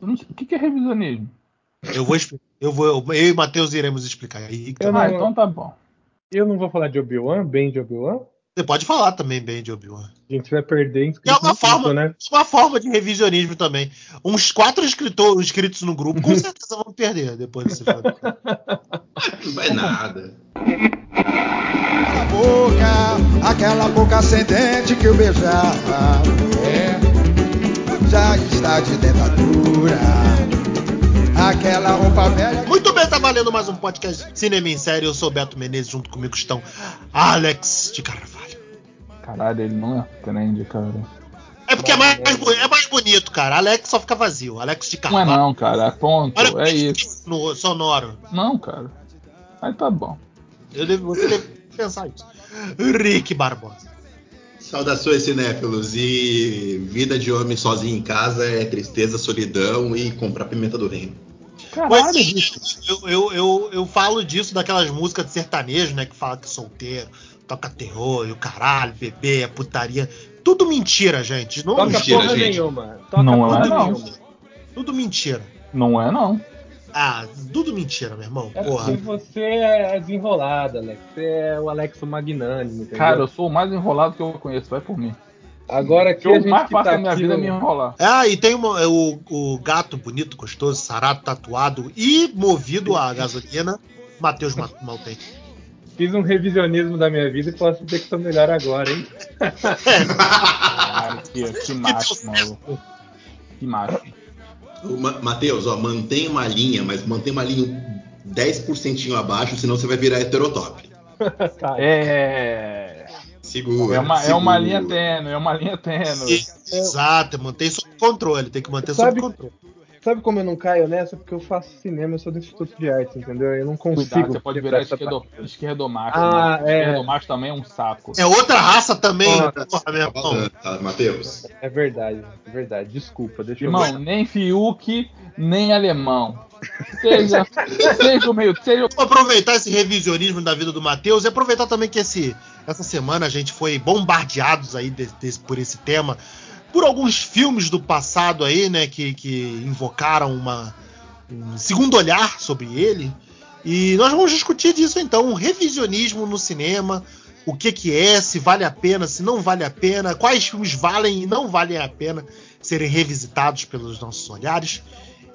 O que, é revisionismo? Eu vou eu vou eu e o Matheus iremos explicar. Aí, eu não, ah, então tá bom. Eu não vou falar de Obi-Wan, bem de Obi-Wan? Você pode falar também bem de Obi-Wan. A gente vai perder. É uma forma, né? uma forma de revisionismo também. Uns quatro escritores inscritos no grupo com certeza vão perder depois desse Não vai nada. Aquela boca, aquela boca ascendente que eu beijava. É, já está de dentadura. Aquela roupa velha. Muito bem, tá valendo mais um podcast Cinema em Série. Eu sou Beto Menezes, junto comigo estão Alex de Carvalho. Caralho, ele não é trend, cara. É porque é mais, é mais bonito, cara. Alex só fica vazio. Alex de Carvalho. Não é não, cara. É ponto. Olha é isso. No sonoro. Não, cara. Aí tá bom. Eu devo, você deve pensar isso. Rick Barbosa. Saudações, cinéfilos. E vida de homem sozinho em casa é tristeza, solidão e comprar pimenta do reino. Caralho, eu, eu, eu, eu, falo disso daquelas músicas de sertanejo, né? Que fala que é solteiro, toca terror e o caralho, bebê, é putaria. Tudo mentira, gente. Não toca mentira, porra gente. nenhuma. Toca não é, não. Nenhuma. Tudo mentira. Não é, não. Ah, tudo mentira, meu irmão. É porra. porque você é desenrolado, Alex. Você é o Alex magnânimo. Entendeu? Cara, eu sou o mais enrolado que eu conheço. Vai por mim. Agora que eu mais faço tá a minha vida é me enrolar. Ah, e tem uma, é o, o gato bonito, gostoso, sarado, tatuado e movido a gasolina, Matheus Maltem. Fiz um revisionismo da minha vida e posso dizer que estou melhor agora, hein? Cara, que, que macho, maluco. Que macho. Matheus, ó, mantém uma linha, mas mantém uma linha 10% abaixo, senão você vai virar heterotop. é. Segura. É uma, segura. é uma linha tênue, é uma linha tênue. Exato, mantém sob controle, tem que manter sob controle. Sabe como eu não caio nessa? Porque eu faço cinema, eu sou do Instituto de Artes, entendeu? Eu não consigo. Cuidado, você pode virar esquerdo, esquerdomacho. Ah, né? é. Esquerdomacho também é um saco. É outra raça também, porra, meu irmão. Matheus. É verdade, é verdade. Desculpa, deixa Irmão, eu ver. nem Fiuk, nem alemão. Seja, seja o meio. Seja... Vou aproveitar esse revisionismo da vida do Matheus e aproveitar também que esse, essa semana a gente foi bombardeados aí de, de, por esse tema por alguns filmes do passado aí, né, que, que invocaram uma, um segundo olhar sobre ele. E nós vamos discutir disso então, um revisionismo no cinema, o que que é, se vale a pena, se não vale a pena, quais filmes valem e não valem a pena serem revisitados pelos nossos olhares.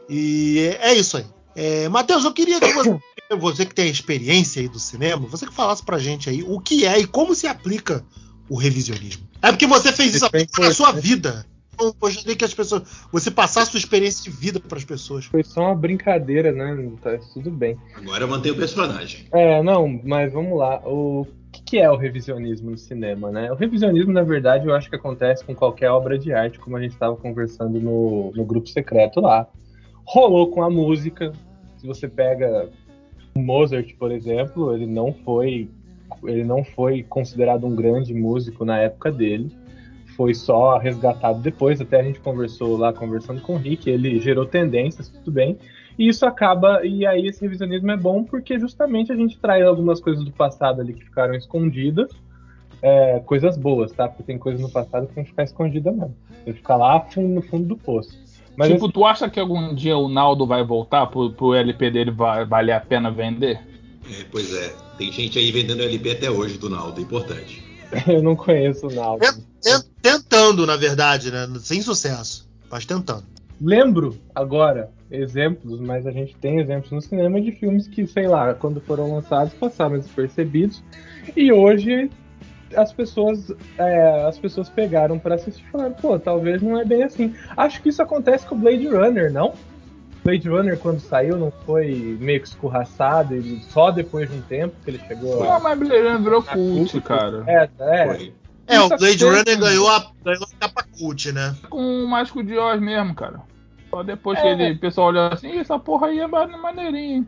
E é isso aí. É, Matheus, eu queria que você, você que tem experiência aí do cinema, você que falasse pra gente aí o que é e como se aplica o revisionismo. É porque você fez isso na sua vida. Eu gostaria que as pessoas. Você passasse sua experiência de vida para as pessoas. Foi só uma brincadeira, né? Tá tudo bem. Agora eu mantenho o personagem. É, não, mas vamos lá. O que é o revisionismo no cinema, né? O revisionismo, na verdade, eu acho que acontece com qualquer obra de arte, como a gente estava conversando no, no grupo secreto lá. Rolou com a música. Se você pega Mozart, por exemplo, ele não foi ele não foi considerado um grande músico na época dele. Foi só resgatado depois, até a gente conversou lá, conversando com o Rick, ele gerou tendências, tudo bem. E isso acaba, e aí esse revisionismo é bom porque justamente a gente traz algumas coisas do passado ali que ficaram escondidas, é, coisas boas, tá? Porque tem coisas no passado que vão ficar escondidas mesmo. Vai ficar lá no fundo do poço. Mas tipo, esse... tu acha que algum dia o Naldo vai voltar pro, pro LP dele vale a pena vender? É, pois é. Tem gente aí vendendo LP até hoje do Naldo, importante. Eu não conheço o Naldo. Tentando, na verdade, né? Sem sucesso. Mas tentando. Lembro agora exemplos, mas a gente tem exemplos no cinema de filmes que, sei lá, quando foram lançados passaram despercebidos e hoje as pessoas é, as pessoas pegaram para assistir e falaram, pô, talvez não é bem assim. Acho que isso acontece com o Blade Runner, não? Blade Runner, quando saiu, não foi meio que escorraçado e só depois de um tempo que ele chegou. Não, mas Blade Runner virou cult, cara. É, é. É, o Blade Runner ganhou a, ganhou a capa cult, né? Com o Mágico de Oz mesmo, cara. Só depois é. que ele, o pessoal olhou assim, essa porra aí é maneirinho.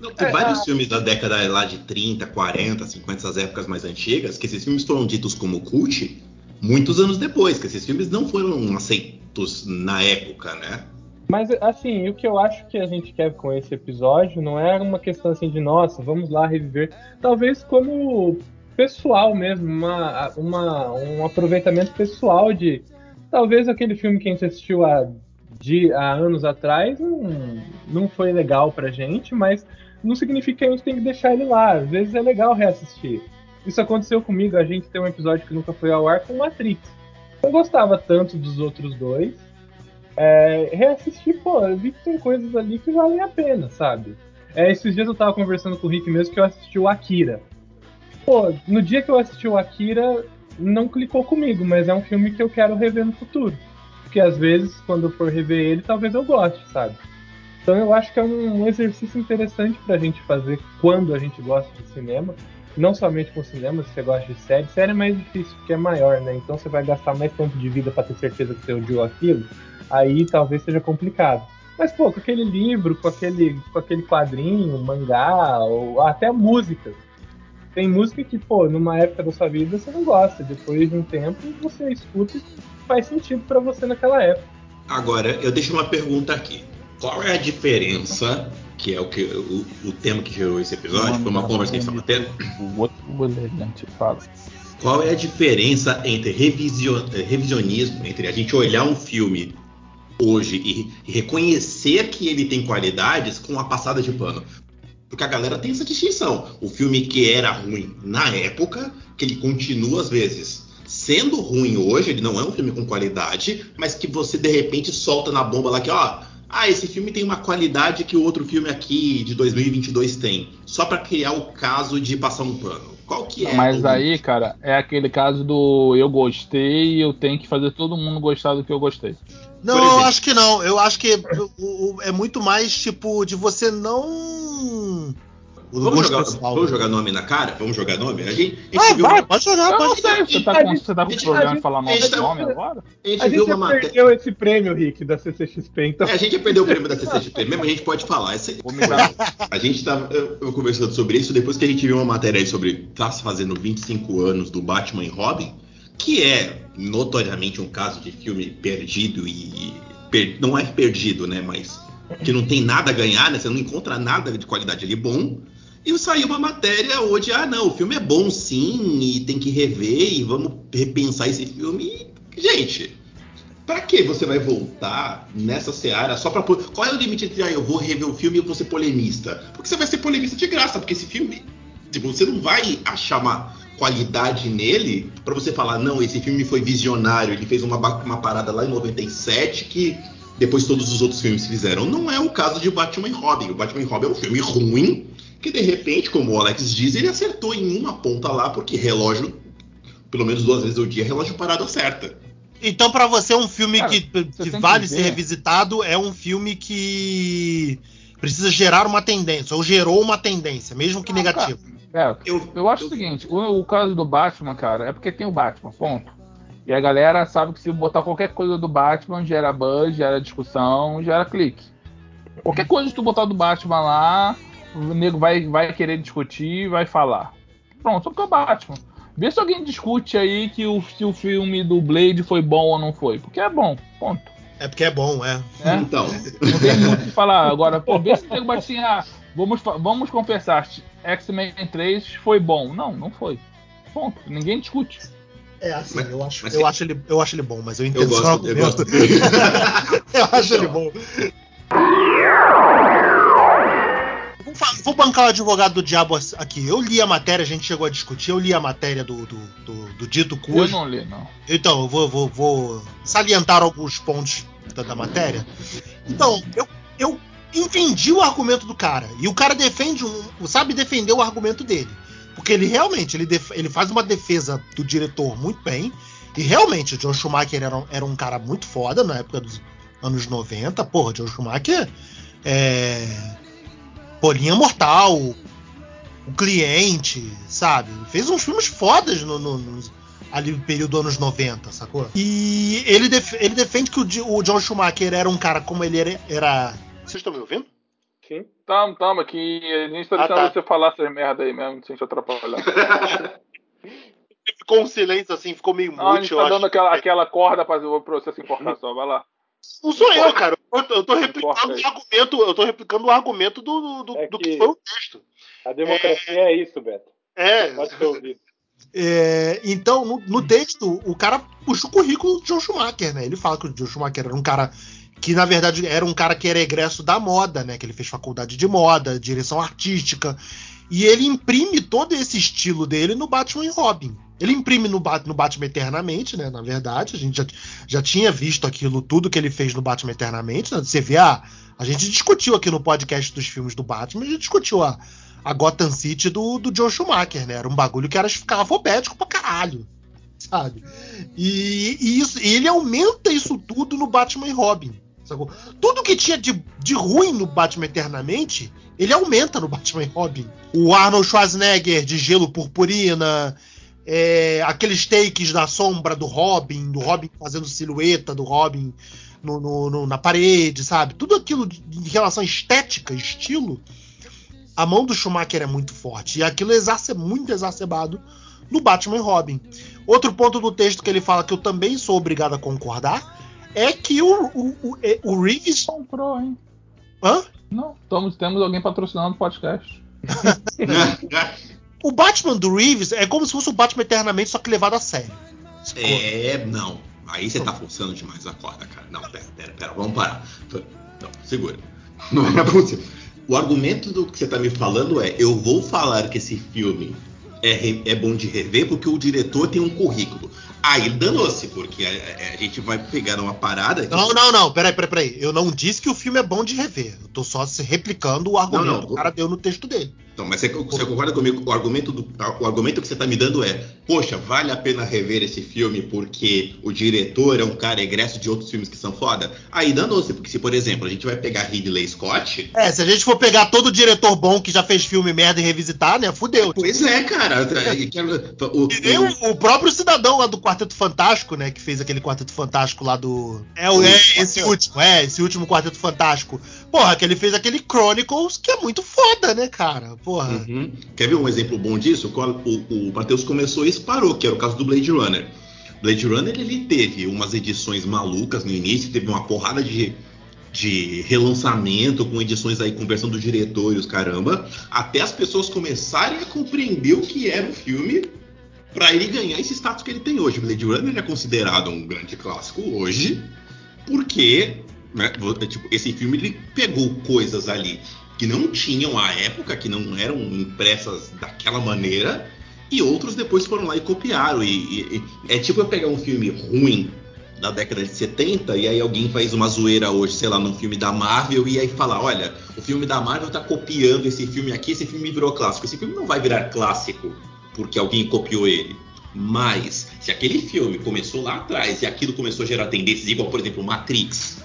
Não, tem é, vários é. filmes da década lá de 30, 40, 50, essas épocas mais antigas, que esses filmes foram ditos como cult muitos anos depois, que esses filmes não foram aceitos na época, né? Mas, assim, o que eu acho que a gente quer com esse episódio não é uma questão assim de, nossa, vamos lá reviver. Talvez como pessoal mesmo, uma, uma, um aproveitamento pessoal de. Talvez aquele filme que a gente assistiu há de há anos atrás não, não foi legal pra gente, mas não significa que a gente tem que deixar ele lá. Às vezes é legal reassistir. Isso aconteceu comigo, a gente tem um episódio que nunca foi ao ar com Matrix. Eu gostava tanto dos outros dois. É, reassistir, pô, eu vi que tem coisas ali que valem a pena, sabe? É, esses dias eu tava conversando com o Rick mesmo que eu assisti o Akira. Pô, no dia que eu assisti o Akira, não clicou comigo, mas é um filme que eu quero rever no futuro. Porque às vezes, quando eu for rever ele, talvez eu goste, sabe? Então eu acho que é um exercício interessante pra gente fazer quando a gente gosta de cinema. Não somente com cinema, se você gosta de série. Série é mais difícil, porque é maior, né? Então você vai gastar mais tempo de vida para ter certeza que você odiou aquilo. Aí talvez seja complicado. Mas, pô, com aquele livro, com aquele, com aquele quadrinho, mangá, ou até músicas. Tem música que, pô, numa época da sua vida você não gosta. Depois de um tempo você escuta e faz sentido para você naquela época. Agora, eu deixo uma pergunta aqui. Qual é a diferença, que é o, que, o, o tema que gerou esse episódio, foi uma conversa que a gente estava tendo? O outro elegante fala. Qual é a diferença entre revision, revisionismo, entre a gente olhar um filme hoje e, reconhecer que ele tem qualidades com a passada de pano? Porque a galera tem essa distinção. O filme que era ruim na época, que ele continua às vezes sendo ruim hoje, ele não é um filme com qualidade, mas que você de repente solta na bomba lá que, ó, ah, esse filme tem uma qualidade que o outro filme aqui de 2022 tem, só para criar o caso de passar um pano. Qual que é? Mas aí, cara, é aquele caso do eu gostei e eu tenho que fazer todo mundo gostar do que eu gostei. Não, eu acho que não. Eu acho que é muito mais tipo de você não Vamos jogar, vamos jogar, nome na cara? Vamos jogar nome? A gente, a gente ah, vai, uma... pode jogar, eu pode sei, você tá com, você tá com gente, problema gente, em falar nome, tá, nome agora? A gente, a gente já matéria... perdeu esse prêmio, Rick, da CCXP, então... É, a gente já perdeu o prêmio da CCXP, mesmo a gente pode falar. Esse... a gente tava eu, eu, conversando sobre isso depois que a gente viu uma matéria aí sobre tá fazendo 25 anos do Batman e Robin, que é notoriamente um caso de filme perdido e... Per... não é perdido, né, mas que não tem nada a ganhar, né? Você não encontra nada de qualidade ali bom. E saiu uma matéria hoje, ah não, o filme é bom sim, e tem que rever, e vamos repensar esse filme. E, gente, para que você vai voltar nessa seara só para Qual é o limite entre ah, eu vou rever o filme e eu vou ser polemista? Porque você vai ser polemista de graça, porque esse filme, tipo, você não vai achar uma qualidade nele para você falar, não, esse filme foi visionário, ele fez uma, uma parada lá em 97 que depois todos os outros filmes fizeram. Não é o caso de Batman e Robin. O Batman e Robin é um filme ruim, que de repente, como o Alex diz, ele acertou em uma ponta lá, porque relógio, pelo menos duas vezes ao dia, relógio parado acerta. Então, para você, um filme Cara, que, que vale que ser revisitado é um filme que precisa gerar uma tendência, ou gerou uma tendência, mesmo que ah, negativa. É, eu, eu acho eu, o seguinte: o, o, caso do Batman, cara, é porque tem o Batman, ponto. E a galera sabe que se botar qualquer coisa do Batman, gera buzz, gera discussão, gera clique. Qualquer coisa que tu botar do Batman lá, o nego vai, vai querer discutir, vai falar. Pronto, só porque é o Batman. Vê se alguém discute aí que o, se o filme do Blade foi bom ou não foi. Porque é bom, ponto. É porque é bom, é. é? Então. Não tem muito o que falar. Agora, pô, vê se o bate assim, ah, vamos, vamos confessar, X-Men 3 foi bom. Não, não foi. Ponto. Ninguém discute. É assim, mas, eu, acho, eu, acho ele, eu acho ele bom, mas eu entendo eu gosto, eu, gosto. eu acho ele bom. Vou bancar o advogado do diabo aqui. Eu li a matéria, a gente chegou a discutir, eu li a matéria do, do, do, do Dito Cujo. Eu não li, não. Então, eu vou, vou, vou salientar alguns pontos da, da matéria. Então, eu, eu entendi o argumento do cara. E o cara defende um. sabe defender o argumento dele. Porque ele realmente ele, def, ele faz uma defesa do diretor muito bem. E realmente, o John Schumacher era, era um cara muito foda na época dos anos 90. Porra, John Schumacher é, Bolinha Mortal, O Cliente, sabe? Fez uns filmes fodas no, no, no, ali no período dos anos 90, sacou? E ele, def ele defende que o, o, John Schumacher era um cara como ele era. era... Vocês estão me ouvindo? Sim. Tamo, tamo aqui. A gente tá ah, deixando ah, tá. você falar essas merda aí mesmo, sem te atrapalhar. ficou um silêncio assim, ficou meio muito. a gente tá dando aquela, aquela corda pra, pra você se importar só, vai lá. Não sou eu, cara. Eu, eu tô replicando o argumento. Eu tô replicando o argumento do, do, é do que, que, foi o texto. A democracia é, é isso, Beto. É. Pode ser ouvido. É, então, no, no, texto, o cara puxa o currículo do John Schumacher, né? Ele fala que o John Schumacher era um cara que na verdade era um cara que era egresso da moda, né? Que ele fez faculdade de moda, direção artística. E ele imprime todo esse estilo dele no Batman e Robin. Ele imprime no, no Batman Eternamente, né? Na verdade, a gente já, já tinha visto aquilo tudo que ele fez no Batman Eternamente. Né? Você vê a. A gente discutiu aqui no podcast dos filmes do Batman, a gente discutiu a, a Gotham City do, do Joe Schumacher, né? Era um bagulho que era ficava alfabético pra caralho. Sabe? E, e, isso, e ele aumenta isso tudo no Batman e Robin. Sacou? Tudo que tinha de, de ruim no Batman Eternamente, ele aumenta no Batman Robin. O Arnold Schwarzenegger de gelo purpurina, é, aqueles takes da sombra do Robin, do Robin fazendo silhueta do Robin no, no, no, na parede, sabe? Tudo aquilo de, em relação à estética, estilo, a mão do Schumacher é muito forte. E aquilo é muito exacerbado no Batman Robin. Outro ponto do texto que ele fala que eu também sou obrigado a concordar é que o, o, o, é, o Reeves. Comprou, hein? Hã? Não, estamos, temos alguém patrocinando o podcast. o Batman do Reeves é como se fosse o Batman eternamente, só que levado a sério. É, não. Aí você tá forçando demais a corda, cara. Não, pera, pera, pera, vamos parar. Não, segura. Não é possível. O argumento do que você tá me falando é: eu vou falar que esse filme é, é bom de rever porque o diretor tem um currículo. Aí danou-se, porque a, a, gente vai pegar uma parada. Que... Não, não, não, peraí, peraí, peraí. Eu não disse que o filme é bom de rever. Eu tô só replicando o argumento não, não, que o cara deu no texto dele. Então, mas você, você, concorda comigo? O argumento, do, o argumento que você está me dando é: poxa, vale a pena rever esse filme porque o diretor é um cara egresso de outros filmes que são foda? Aí danou-se, porque se, por exemplo, a gente vai pegar Ridley Scott. É, se a gente for pegar todo diretor bom que já fez filme merda e revisitar, né? Fudeu. Pois é, cara. o, o, o, próprio cidadão lá do Quarteto Fantástico, né? Que fez aquele Quarteto Fantástico lá do. É, o, é esse último, é, esse último Quarteto Fantástico. Porra, que ele fez aquele Chronicles que é muito foda, né, cara? Porra. Uhum. Quer ver um exemplo bom disso? O, o Matheus começou e parou, que era o caso do Blade Runner. Blade Runner ele teve umas edições malucas no início, teve uma porrada de, de relançamento com edições aí com versão do diretor e os caramba, até as pessoas começarem a compreender o que era o filme para ele ganhar esse status que ele tem hoje. Blade Runner é considerado um grande clássico hoje, porque né, tipo, esse filme ele pegou coisas ali que não tinham à época, que não eram impressas daquela maneira, e outros depois foram lá e copiaram. E, e, e, é tipo eu pegar um filme ruim da década de 70 e aí alguém faz uma zoeira hoje, sei lá, num filme da Marvel e aí fala, olha, o filme da Marvel tá copiando esse filme aqui, esse filme virou clássico. Esse filme não vai virar clássico porque alguém copiou ele. Mas se aquele filme começou lá atrás e aquilo começou a gerar tendências, igual por exemplo Matrix,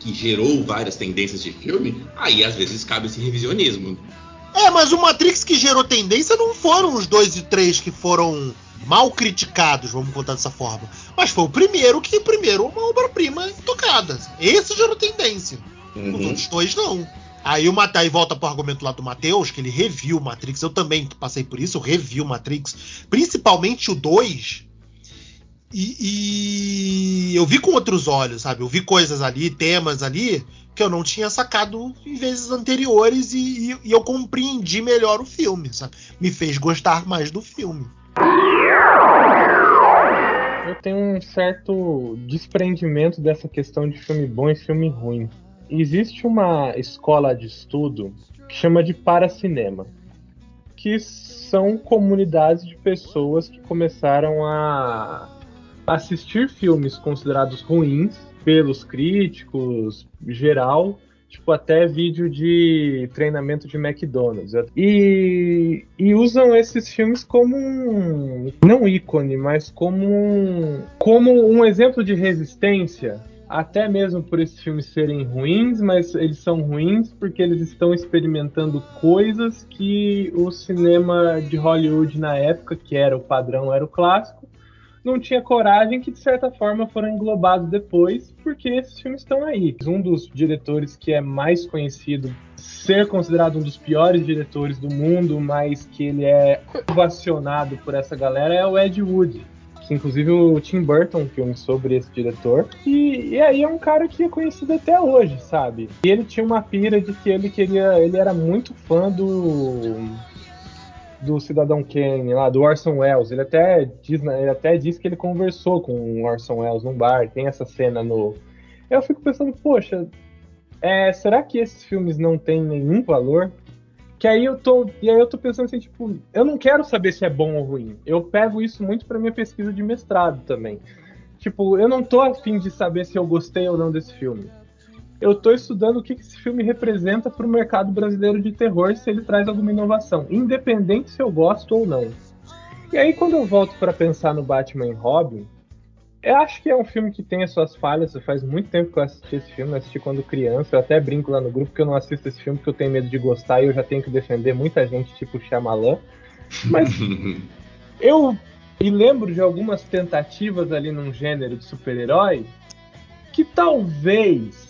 que gerou várias tendências de filme, aí às vezes cabe esse revisionismo. É, mas o Matrix que gerou tendência não foram os dois e três que foram mal criticados, vamos contar dessa forma. Mas foi o primeiro que, primeiro, uma obra-prima tocada. Esse gerou tendência. Uhum. Os outros dois não. Aí o Matai volta pro argumento lá do Matheus, que ele reviu o Matrix. Eu também passei por isso, eu revi o Matrix. Principalmente o 2, e, e, eu vi com outros olhos, sabe? Eu vi coisas ali, temas ali, que eu não tinha sacado em vezes anteriores e, e, e eu compreendi melhor o filme, sabe? Me fez gostar mais do filme. Eu tenho um certo desprendimento dessa questão de filme bom e filme ruim. Existe uma escola de estudo que chama de paracinema, que são comunidades de pessoas que começaram a assistir filmes considerados ruins pelos críticos geral, tipo até vídeo de treinamento de McDonald's. E, e usam esses filmes como um, não ícone, mas como um, como um exemplo de resistência. Até mesmo por esses filmes serem ruins, mas eles são ruins porque eles estão experimentando coisas que o cinema de Hollywood na época, que era o padrão, era o clássico, não tinha coragem, que de certa forma foram englobados depois, porque esses filmes estão aí. Um dos diretores que é mais conhecido, ser considerado um dos piores diretores do mundo, mas que ele é ovacionado por essa galera, é o Ed Wood. Que inclusive o Tim Burton, filme sobre esse diretor. E, e aí é um cara que é conhecido até hoje, sabe? E ele tinha uma pira de que ele queria. Ele era muito fã do do Cidadão Kane, lá, do Orson Welles. Ele até diz, né, ele até diz que ele conversou com o Orson Welles num bar. Tem essa cena no Eu fico pensando, poxa, é, será que esses filmes não têm nenhum valor? Que aí eu tô, e aí eu tô pensando assim, tipo, eu não quero saber se é bom ou ruim. Eu pego isso muito para minha pesquisa de mestrado também. Tipo, eu não tô afim de saber se eu gostei ou não desse filme. Eu tô estudando o que esse filme representa para o mercado brasileiro de terror, se ele traz alguma inovação, independente se eu gosto ou não. E aí quando eu volto para pensar no Batman e Robin, eu acho que é um filme que tem as suas falhas. Faz muito tempo que eu assisti esse filme, eu assisti quando criança. Eu até brinco lá no grupo que eu não assisto esse filme porque eu tenho medo de gostar e eu já tenho que defender muita gente, tipo Shyamalan. Mas eu me lembro de algumas tentativas ali num gênero de super-herói que talvez,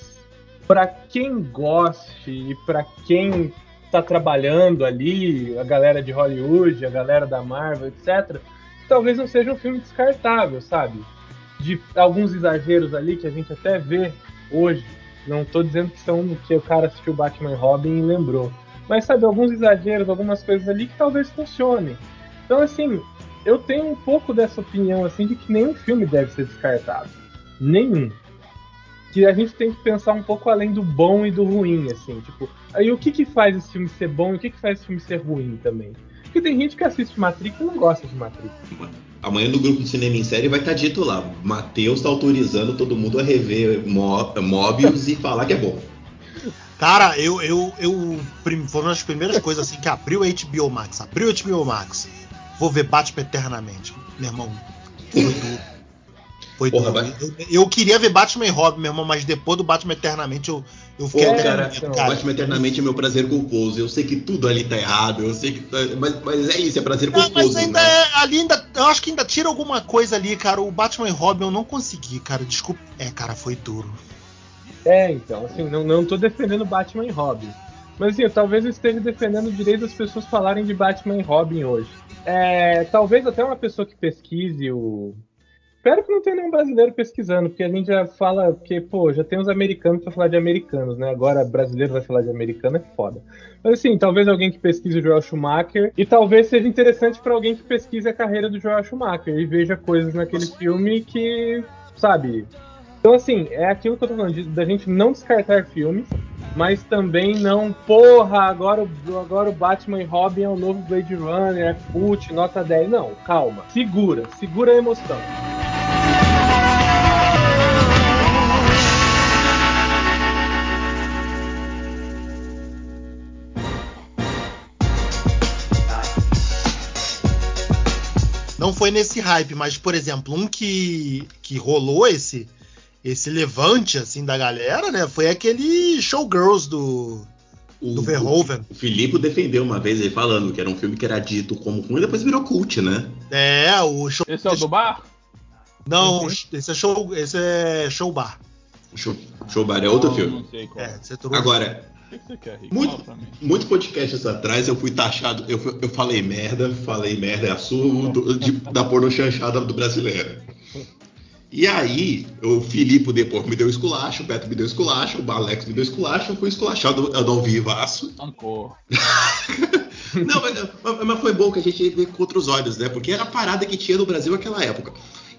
para quem goste e para quem está trabalhando ali, a galera de Hollywood, a galera da Marvel, etc., talvez não seja um filme descartável, sabe? de alguns exageros ali que a gente até vê hoje. Não estou dizendo que são que o cara assistiu Batman Robin e lembrou. Mas sabe, alguns exageros, algumas coisas ali que talvez funcionem. Então, assim, eu tenho um pouco dessa opinião assim de que nenhum filme deve ser descartado. Nenhum. Que a gente tem que pensar um pouco além do bom e do ruim, assim, tipo, aí o que que faz esse filme ser bom e o que que faz esse filme ser ruim também? Porque tem gente que assiste Matrix e não gosta de Matrix. Amanhã no grupo de cinema em série vai estar tá dito lá: Matheus tá autorizando todo mundo a rever Mobius e falar que é bom. Cara, eu, eu, eu. Foi uma das primeiras coisas assim que abriu a HBO Max. Abriu HBO Max. Vou ver Batman eternamente. Meu irmão, foi. Foi Porra, duro. Eu, eu, queria ver Batman e Robin, meu irmão, mas depois do Batman eternamente eu, eu fiquei. Pô, cara, então, cara, Batman eternamente é meu prazer culposo. Eu sei que tudo ali tá errado. Eu sei que. Mas, mas é isso, é prazer culposo. Não, mas ainda né? é, ali ainda eu acho que ainda tira alguma coisa ali, cara. O Batman e Robin eu não consegui, cara. Desculpa. É, cara, foi duro. É, então, assim, não, não tô defendendo Batman e Robin. Mas assim, eu talvez eu esteja defendendo o direito das pessoas falarem de Batman e Robin hoje. É, talvez até uma pessoa que pesquise o, Espero que não tenha nenhum brasileiro pesquisando, porque a gente já fala que, pô, já tem uns americanos para falar de americanos, né? Agora brasileiro vai falar de americano é foda. Mas assim, talvez alguém que pesquise o Joel Schumacher, e talvez seja interessante para alguém que pesquise a carreira do Joel Schumacher e veja coisas naquele filme que, sabe? Então, assim, é aquilo que eu tô falando, de, da gente não descartar filmes, mas também não, porra, agora, agora o Batman e Robin é o novo Blade Runner, é cult, nota 10. Não, calma, segura, segura a emoção. Não foi nesse hype, mas, por exemplo, um que, que rolou esse esse levante assim da galera, né? Foi aquele Showgirls do o, do Verhoeven. O, Filipe defendeu uma vez ele falando que era um filme que era dito como ruim e depois virou cult, né? É, o show. Esse é o do bar? Não, uhum. esse é show, esse é show bar. Show, show bar é outro não, filme. Não sei qual. É, Agora, muito, muitos podcasts atrás eu fui taxado, eu, eu falei merda, falei merda é a sua do, de, da porno chanchada do brasileiro. E aí, o Filipe depois me deu esculacho, o Beto me deu esculacho, o Alex me deu esculacho, eu fui esculachado eu não vivaço. Ancor. não, mas, mas, foi bom que a gente vê com outros olhos, né? Porque era a parada que tinha no Brasil naquela época.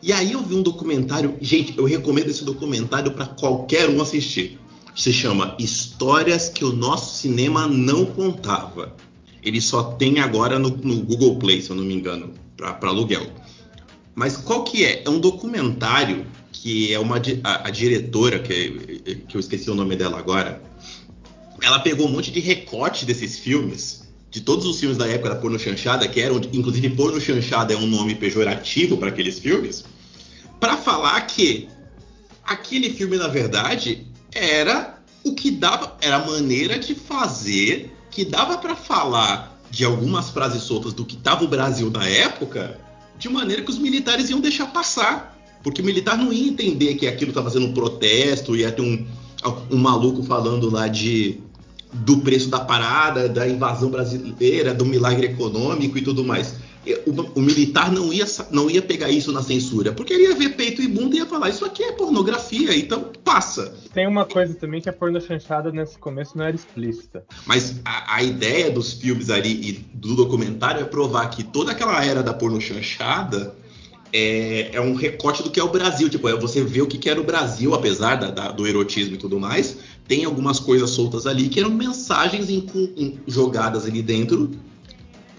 E aí eu vi um documentário, gente, eu recomendo esse documentário para qualquer um assistir. Se chama Histórias que o nosso cinema não contava. Ele só tem agora no, no Google Play, se eu não me engano, para aluguel. Mas qual que é? É um documentário que é uma a, a diretora, que, que eu esqueci o nome dela agora, ela pegou um monte de recorte desses filmes, de todos os filmes da época da porno chanchada, que eram, inclusive porno chanchada é um nome pejorativo para aqueles filmes, para falar que aquele filme, na verdade, era o que dava, era a maneira de fazer que dava para falar de algumas frases soltas do que estava o Brasil na época de maneira que os militares iam deixar passar. Porque o militar não ia entender que aquilo estava fazendo um protesto, ia ter um, um maluco falando lá de do preço da parada, da invasão brasileira, do milagre econômico e tudo mais. O, o, militar não ia, não ia pegar isso na censura, porque ele ia ver peito e bunda e ia falar: Isso aqui é pornografia, então passa. Tem uma coisa também que a porno chanchada nesse começo não era explícita. Mas a, a, ideia dos filmes ali e do documentário é provar que toda aquela era da porno chanchada é, é um recorte do que é o Brasil. Tipo, é você vê o que, que era o Brasil, apesar da, da, do erotismo e tudo mais. Tem algumas coisas soltas ali que eram mensagens em, em, jogadas ali dentro,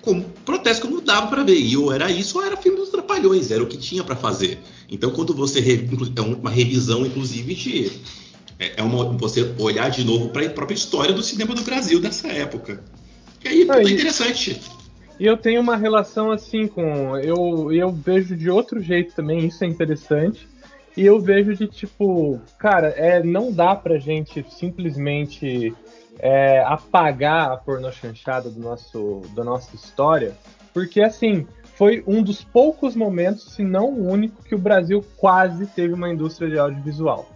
como protesto como dava para ver. E ou era isso ou era filme dos Trapalhões, era o que tinha para fazer. Então, quando você. É uma revisão, inclusive, de. É, é uma, você olhar de novo para a própria história do cinema do Brasil dessa época. E aí, é interessante. E eu tenho uma relação assim com. Eu, eu vejo de outro jeito também, isso é interessante. E eu vejo de tipo, cara, é, não dá pra gente simplesmente é, apagar a pornô chanchada do nosso, da nossa história, porque assim, foi um dos poucos momentos, se não o único, que o Brasil quase teve uma indústria de audiovisual.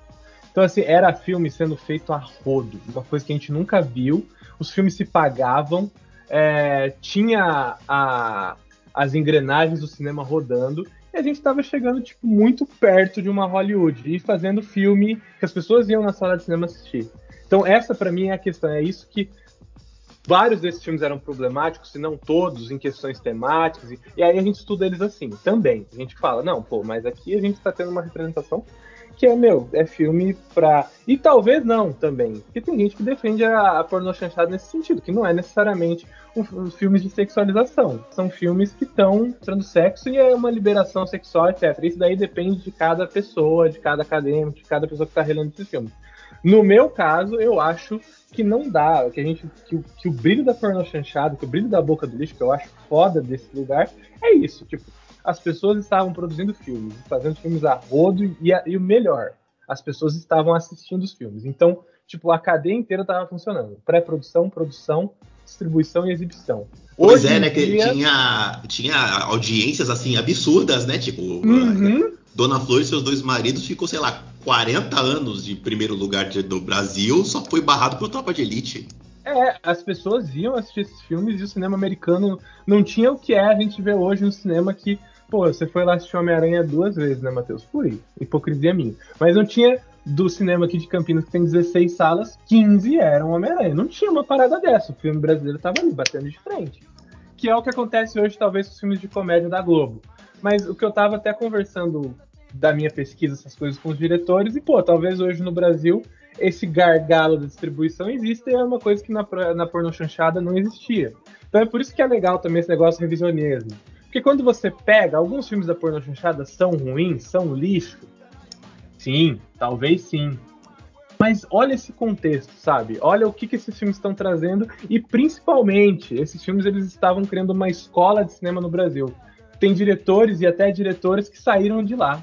Então, assim, era filme sendo feito a rodo, uma coisa que a gente nunca viu. Os filmes se pagavam, é, tinha a, as engrenagens do cinema rodando a gente estava chegando tipo muito perto de uma Hollywood e fazendo filme que as pessoas iam na sala de cinema assistir. Então essa para mim é a questão, é isso que vários desses filmes eram problemáticos, se não todos, em questões temáticas, e, e aí a gente estuda eles assim, também. A gente fala, não, pô, mas aqui a gente está tendo uma representação que é, meu, é filme pra. E talvez não também. Porque tem gente que defende a, a pornô chanchada nesse sentido, que não é necessariamente filmes de sexualização. São filmes que estão mostrando sexo e é uma liberação sexual, etc. Isso daí depende de cada pessoa, de cada acadêmico, de cada pessoa que está relendo esse filme. No meu caso, eu acho que não dá, que a gente que, que o brilho da pornô chanchada, que o brilho da boca do lixo, que eu acho foda desse lugar, é isso, tipo, as pessoas estavam produzindo filmes, fazendo filmes a rodo e, a, e o melhor, as pessoas estavam assistindo os filmes. Então, tipo, a cadeia inteira estava funcionando. Pré-produção, produção, distribuição e exibição. Pois Hoje é, né? Dia... Que tinha, tinha audiências assim absurdas, né? Tipo, uhum. Dona Flor e seus dois maridos ficou, sei lá, 40 anos de primeiro lugar de, do Brasil, só foi barrado por Tropa de Elite. É, as pessoas iam assistir esses filmes e o cinema americano não tinha o que é a gente vê hoje no cinema que Pô, você foi lá assistir Homem-Aranha duas vezes, né, Matheus? Fui. Hipocrisia minha. Mas não tinha do cinema aqui de Campinas, que tem 16 salas, 15 eram Homem-Aranha. Não tinha uma parada dessa. O filme brasileiro tava ali, batendo de frente. Que é o que acontece hoje, talvez, com os filmes de comédia da Globo. Mas o que eu tava até conversando da minha pesquisa, essas coisas com os diretores, e, pô, talvez hoje no Brasil esse gargalo da distribuição exista e é uma coisa que na, na porno chanchada não existia. Então é por isso que é legal também esse negócio revisionismo. Porque quando você pega, alguns filmes da porno chanchada são ruins, são lixo. Sim, talvez sim. Mas olha esse contexto, sabe? Olha o que, que esses filmes estão trazendo e principalmente esses filmes eles estavam criando uma escola de cinema no Brasil. Tem diretores e até diretoras que saíram de lá.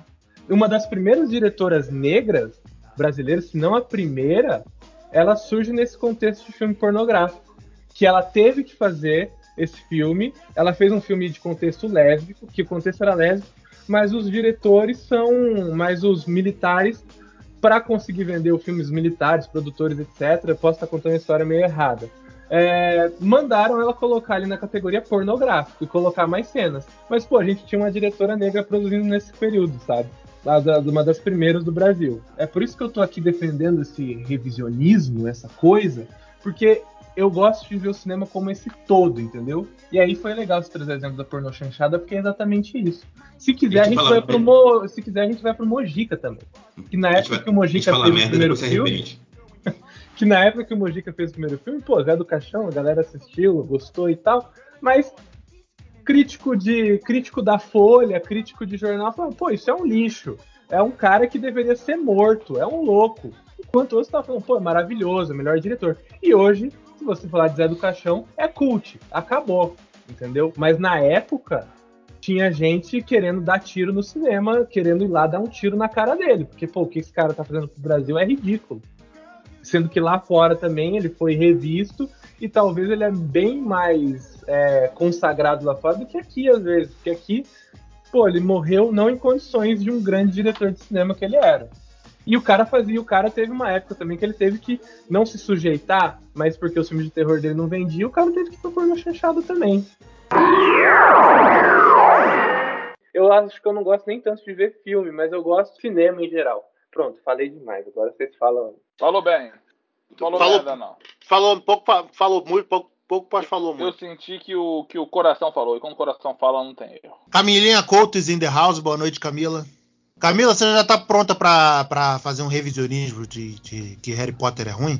Uma das primeiras diretoras negras brasileiras, se não a primeira, ela surge nesse contexto de filme pornográfico, que ela teve que fazer esse filme. Ela fez um filme de contexto lésbico, que o contexto era lésbico, mas os diretores são mais os militares para conseguir vender os militares, produtores, etc. Posso estar contando a história meio errada. É, mandaram ela colocar ali na categoria pornográfico e colocar mais cenas. Mas, pô, a gente tinha uma diretora negra produzindo nesse período, sabe? Uma das primeiras do Brasil. É por isso que eu tô aqui defendendo esse revisionismo, essa coisa, porque eu gosto de ver o cinema como esse todo, entendeu? E aí foi legal você trazer exemplo da pornô chanchada, porque é exatamente isso. Se quiser, a gente, vai pro Mo... Se quiser, a gente vai pro Mojica também. Que na época vai... que o Mojica fez o primeiro filme. que na época que o Mojica fez o primeiro filme, pô, Zé do Caixão, a galera assistiu, gostou e tal. Mas crítico de crítico da Folha, crítico de jornal, falou, pô, isso é um lixo. É um cara que deveria ser morto, é um louco. Enquanto você tá falando, pô, é maravilhoso, é melhor diretor. E hoje se você falar de Zé do Caixão, é cult, acabou, entendeu? Mas na época, tinha gente querendo dar tiro no cinema, querendo ir lá dar um tiro na cara dele, porque, pô, o que esse cara tá fazendo pro Brasil é ridículo. Sendo que lá fora também ele foi revisto e talvez ele é bem mais é, consagrado lá fora do que aqui, às vezes, porque aqui, pô, ele morreu não em condições de um grande diretor de cinema que ele era. E o cara fazia, o cara teve uma época também que ele teve que não se sujeitar, mas porque o filme de terror dele não vendia, o cara teve que propor uma chanchada também. Eu acho que eu não gosto nem tanto de ver filme, mas eu gosto de cinema em geral. Pronto, falei demais, agora vocês falam. Falou bem. Falou, falou nada, não. Falou um pouco, falou muito pouco, pouco pode falou Eu muito. senti que o, que o coração falou, e quando o coração fala, não tem erro. Camilinha Couto is in the house. Boa noite, Camila. Camila, você já tá pronta pra, pra fazer um revisionismo de, de que Harry Potter é ruim?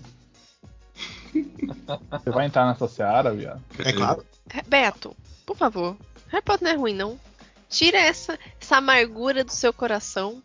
Você vai entrar nessa seara, viado? É claro. Beto, por favor. Harry Potter não é ruim, não. Tira essa, essa amargura do seu coração.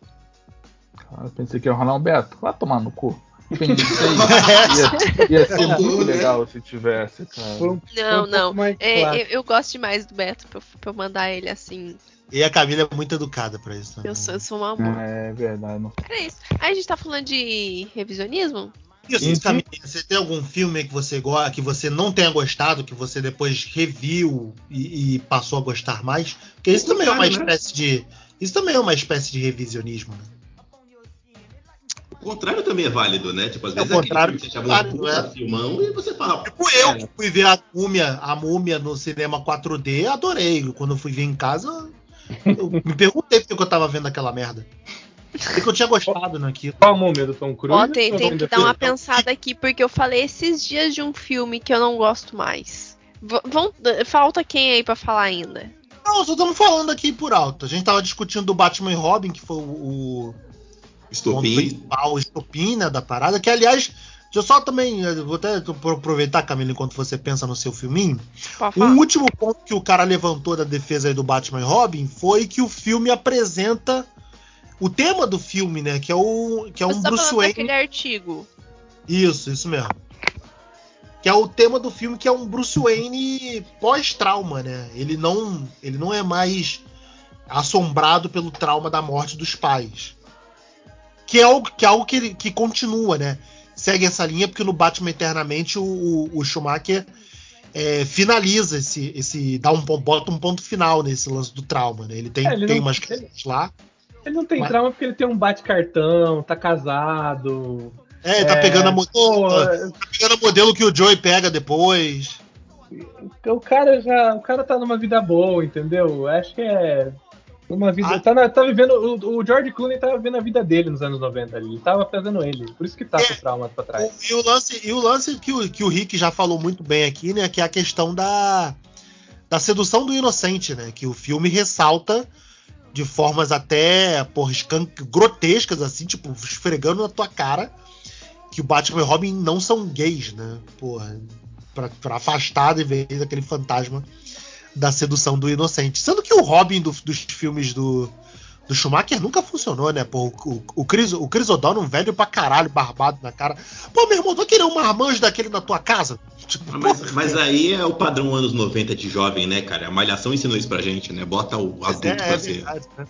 Cara, eu pensei que ia rolar um Beto. Vai tomar no cu. Pensei. ia, ia ser muito legal se tivesse, cara. Um- um Não, não. É, eu, eu gosto demais do Beto pra, eu- pra eu mandar ele assim. E a Camila é muito educada pra isso também. Eu sou, eu sou um amor. É verdade. Não... Era isso. Aí a gente tá falando de revisionismo? Isso, Uhum. Camilinha, você tem algum filme que você gosta, que você não tenha gostado, que você depois reviu e, e passou a gostar mais? Porque isso também é uma né? espécie de. Isso também é uma espécie de revisionismo, né? O contrário também é válido, né? Tipo, às É, vezes o contrário aquele filme que é você um válido, puta filmão e você fala, Tipo eu, que fui ver a múmia, a múmia no cinema 4D, adorei. Quando eu fui ver em casa, eu me perguntei por que eu tava vendo aquela merda. Por que eu tinha gostado naquilo. Qual o múmia do Tom Cruise? Ó, tem, tem que dar uma pensada aqui, porque eu falei esses dias de um filme que eu não gosto mais. V- vão, falta quem aí pra falar ainda? Não, só estamos falando aqui por alto. A gente tava discutindo do Batman e Robin, que foi o, o estopim. principal, o estopim, né, da parada. Que, aliás, deixa eu só também, eu vou até aproveitar, Camila, enquanto você pensa no seu filminho. Pode Um último ponto que o cara levantou da defesa aí do Batman e Robin foi que o filme apresenta o tema do filme, né? Que é o que é um tá Bruce Wayne. daquele artigo. Isso, isso mesmo. Que é o tema do filme, que é um Bruce Wayne pós-trauma, né? Ele não, ele não é mais assombrado pelo trauma da morte dos pais. Que é algo que, é algo que, que continua, né? Segue essa linha, porque no Batman Eternamente o, o- o Schumacher é, finaliza esse, esse. dá um, bota um ponto final nesse lance do trauma, né? Ele tem, É, ele tem não- umas questões lá. Ele não tem Mas- trauma porque ele tem um bate-cartão, tá casado. É, tá É, pegando a modelo. Tá pegando a modelo que o Joey pega depois. o cara já. O cara tá numa vida boa, entendeu? Acho que é. Uma vida. Ah. Tá, na- tá vivendo. O, o George Clooney tava vivendo a vida dele nos anos 90 ali. Ele tava fazendo ele. Por isso que tá com o trauma pra trás. O- E o lance, e o lance que, o, que o Rick já falou muito bem aqui, né? Que é a questão da, da sedução do inocente, né? Que o filme ressalta de formas até porra, grotescas, assim, tipo, esfregando na tua cara que o Batman e o Robin não são gays, né? Porra, pra, pra afastar de vez aquele fantasma da sedução do inocente. Sendo que o Robin do- dos filmes do, do Schumacher nunca funcionou, né? Pô, o, o, o, Chris, o Chris O'Donnell, um velho pra caralho, barbado na cara. Pô, meu irmão, tu vai querer um marmanjo daquele na tua casa? Tipo, Mas, mas aí é o padrão anos 90 de jovem, né, cara? A Malhação ensinou isso pra gente, né? Bota o adulto é, pra é ser. verdade, né?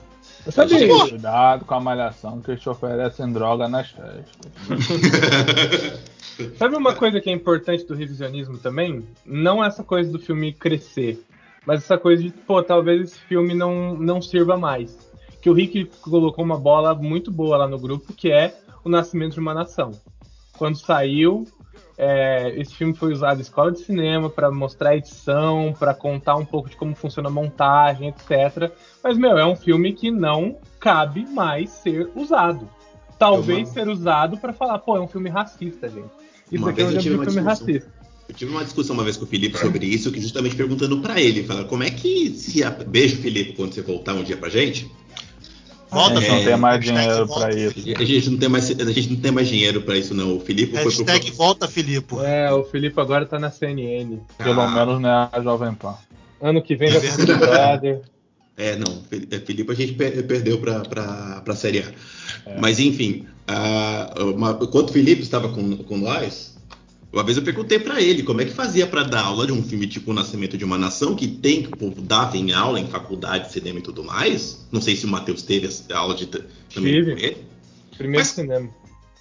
Sabe, Cuidado com a malhação que eles te oferecem droga nas festas. sabe uma coisa que é importante do revisionismo também? Não essa coisa do filme crescer, mas essa coisa de, pô, talvez esse filme não, não sirva mais. Que o Rick colocou uma bola muito boa lá no grupo, que é O Nascimento de uma Nação. Quando saiu, é, esse filme foi usado em escola de cinema para mostrar a edição, para contar um pouco de como funciona a montagem, etc. Mas, meu, é um filme que não cabe mais ser usado. Talvez ser usado para falar, pô, é um filme racista, gente. Isso Uma aqui é um filme discussão. racista. Eu tive uma discussão uma vez com o Felipe sobre isso, que justamente perguntando pra ele, falando, como é que se a... beijo Felipe quando você voltar um dia pra gente? Volta, a gente não é, tem mais hashtag dinheiro pra isso. Felipe. A gente não tem mais, a gente não tem mais dinheiro pra isso não. O Felipe foi pro Hashtag volta, Filipe. É, o Felipe agora tá na CNN. Pelo Ah. menos não é a Jovem Pan. Ano que vem É já vai ser Big Brother. É, não, é, Felipe a gente per- perdeu pra, pra, pra Série A. Mas enfim, ah, uma- enquanto o Felipe estava com, com nós, uma vez eu perguntei pra ele como é que fazia pra dar aula de um filme tipo O Nascimento de uma Nação, que tem, que o povo dava em aula em faculdade, de cinema e tudo mais. Não sei se o Matheus teve essa aula de também Tive. Primeiro Mas- cinema.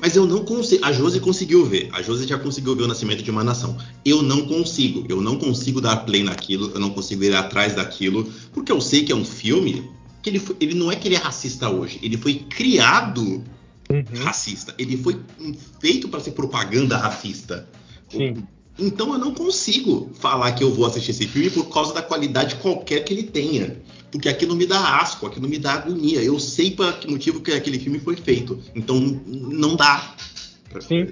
Mas eu não consigo. A Josi conseguiu ver. A Josi já conseguiu ver o nascimento de uma nação. Eu não consigo. Eu não consigo dar play naquilo. Eu não consigo ir atrás daquilo. Porque eu sei que é um filme que ele, foi- ele não é que ele é racista hoje. Ele foi criado Uhum. racista. Ele foi feito para ser propaganda racista. Sim. Então eu não consigo falar que eu vou assistir esse filme por causa da qualidade qualquer que ele tenha. Porque aquilo me dá asco, aquilo me dá agonia. Eu sei para que motivo que aquele filme foi feito. Então não dá. Sim.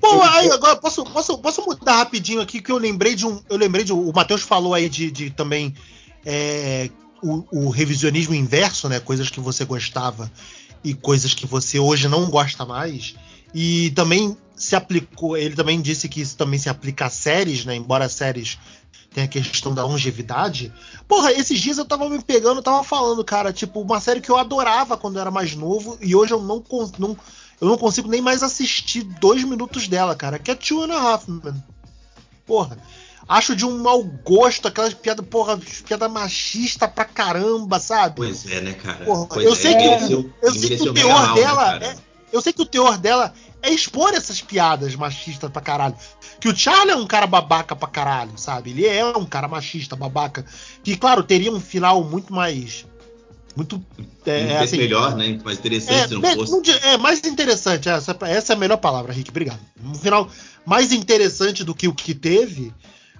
Pô, aí agora posso, posso, posso mudar rapidinho aqui que eu lembrei de um. Eu lembrei de. O Matheus falou aí de, de também é, o, o, revisionismo inverso, né? Coisas que você gostava e coisas que você hoje não gosta mais. E também se aplicou. Ele também disse que isso também se aplica a séries, né? Embora as séries tem a questão da longevidade. Porra, esses dias eu tava me pegando, eu tava falando, cara, tipo, uma série que eu adorava quando eu era mais novo e hoje eu não, não, eu não consigo nem mais assistir dois minutos dela, cara, que é Two and a Half Man. Porra, acho de um mau gosto aquelas piadas, porra, piada machista pra caramba, sabe? Pois é, né, cara? Porra, eu é, sei que, envelheceu- eu sei que o né, dela cara? é, eu sei que o teor dela é expor essas piadas machistas pra caralho. Que o Charlie é um cara babaca pra caralho, sabe? Ele é um cara machista, babaca. Que, claro, teria um final muito mais. Muito. É, Muito assim, melhor, né? Mais interessante é, se não fosse. é, mais interessante. Essa, essa é a melhor palavra, Rick. Obrigado. Um final mais interessante do que o que teve.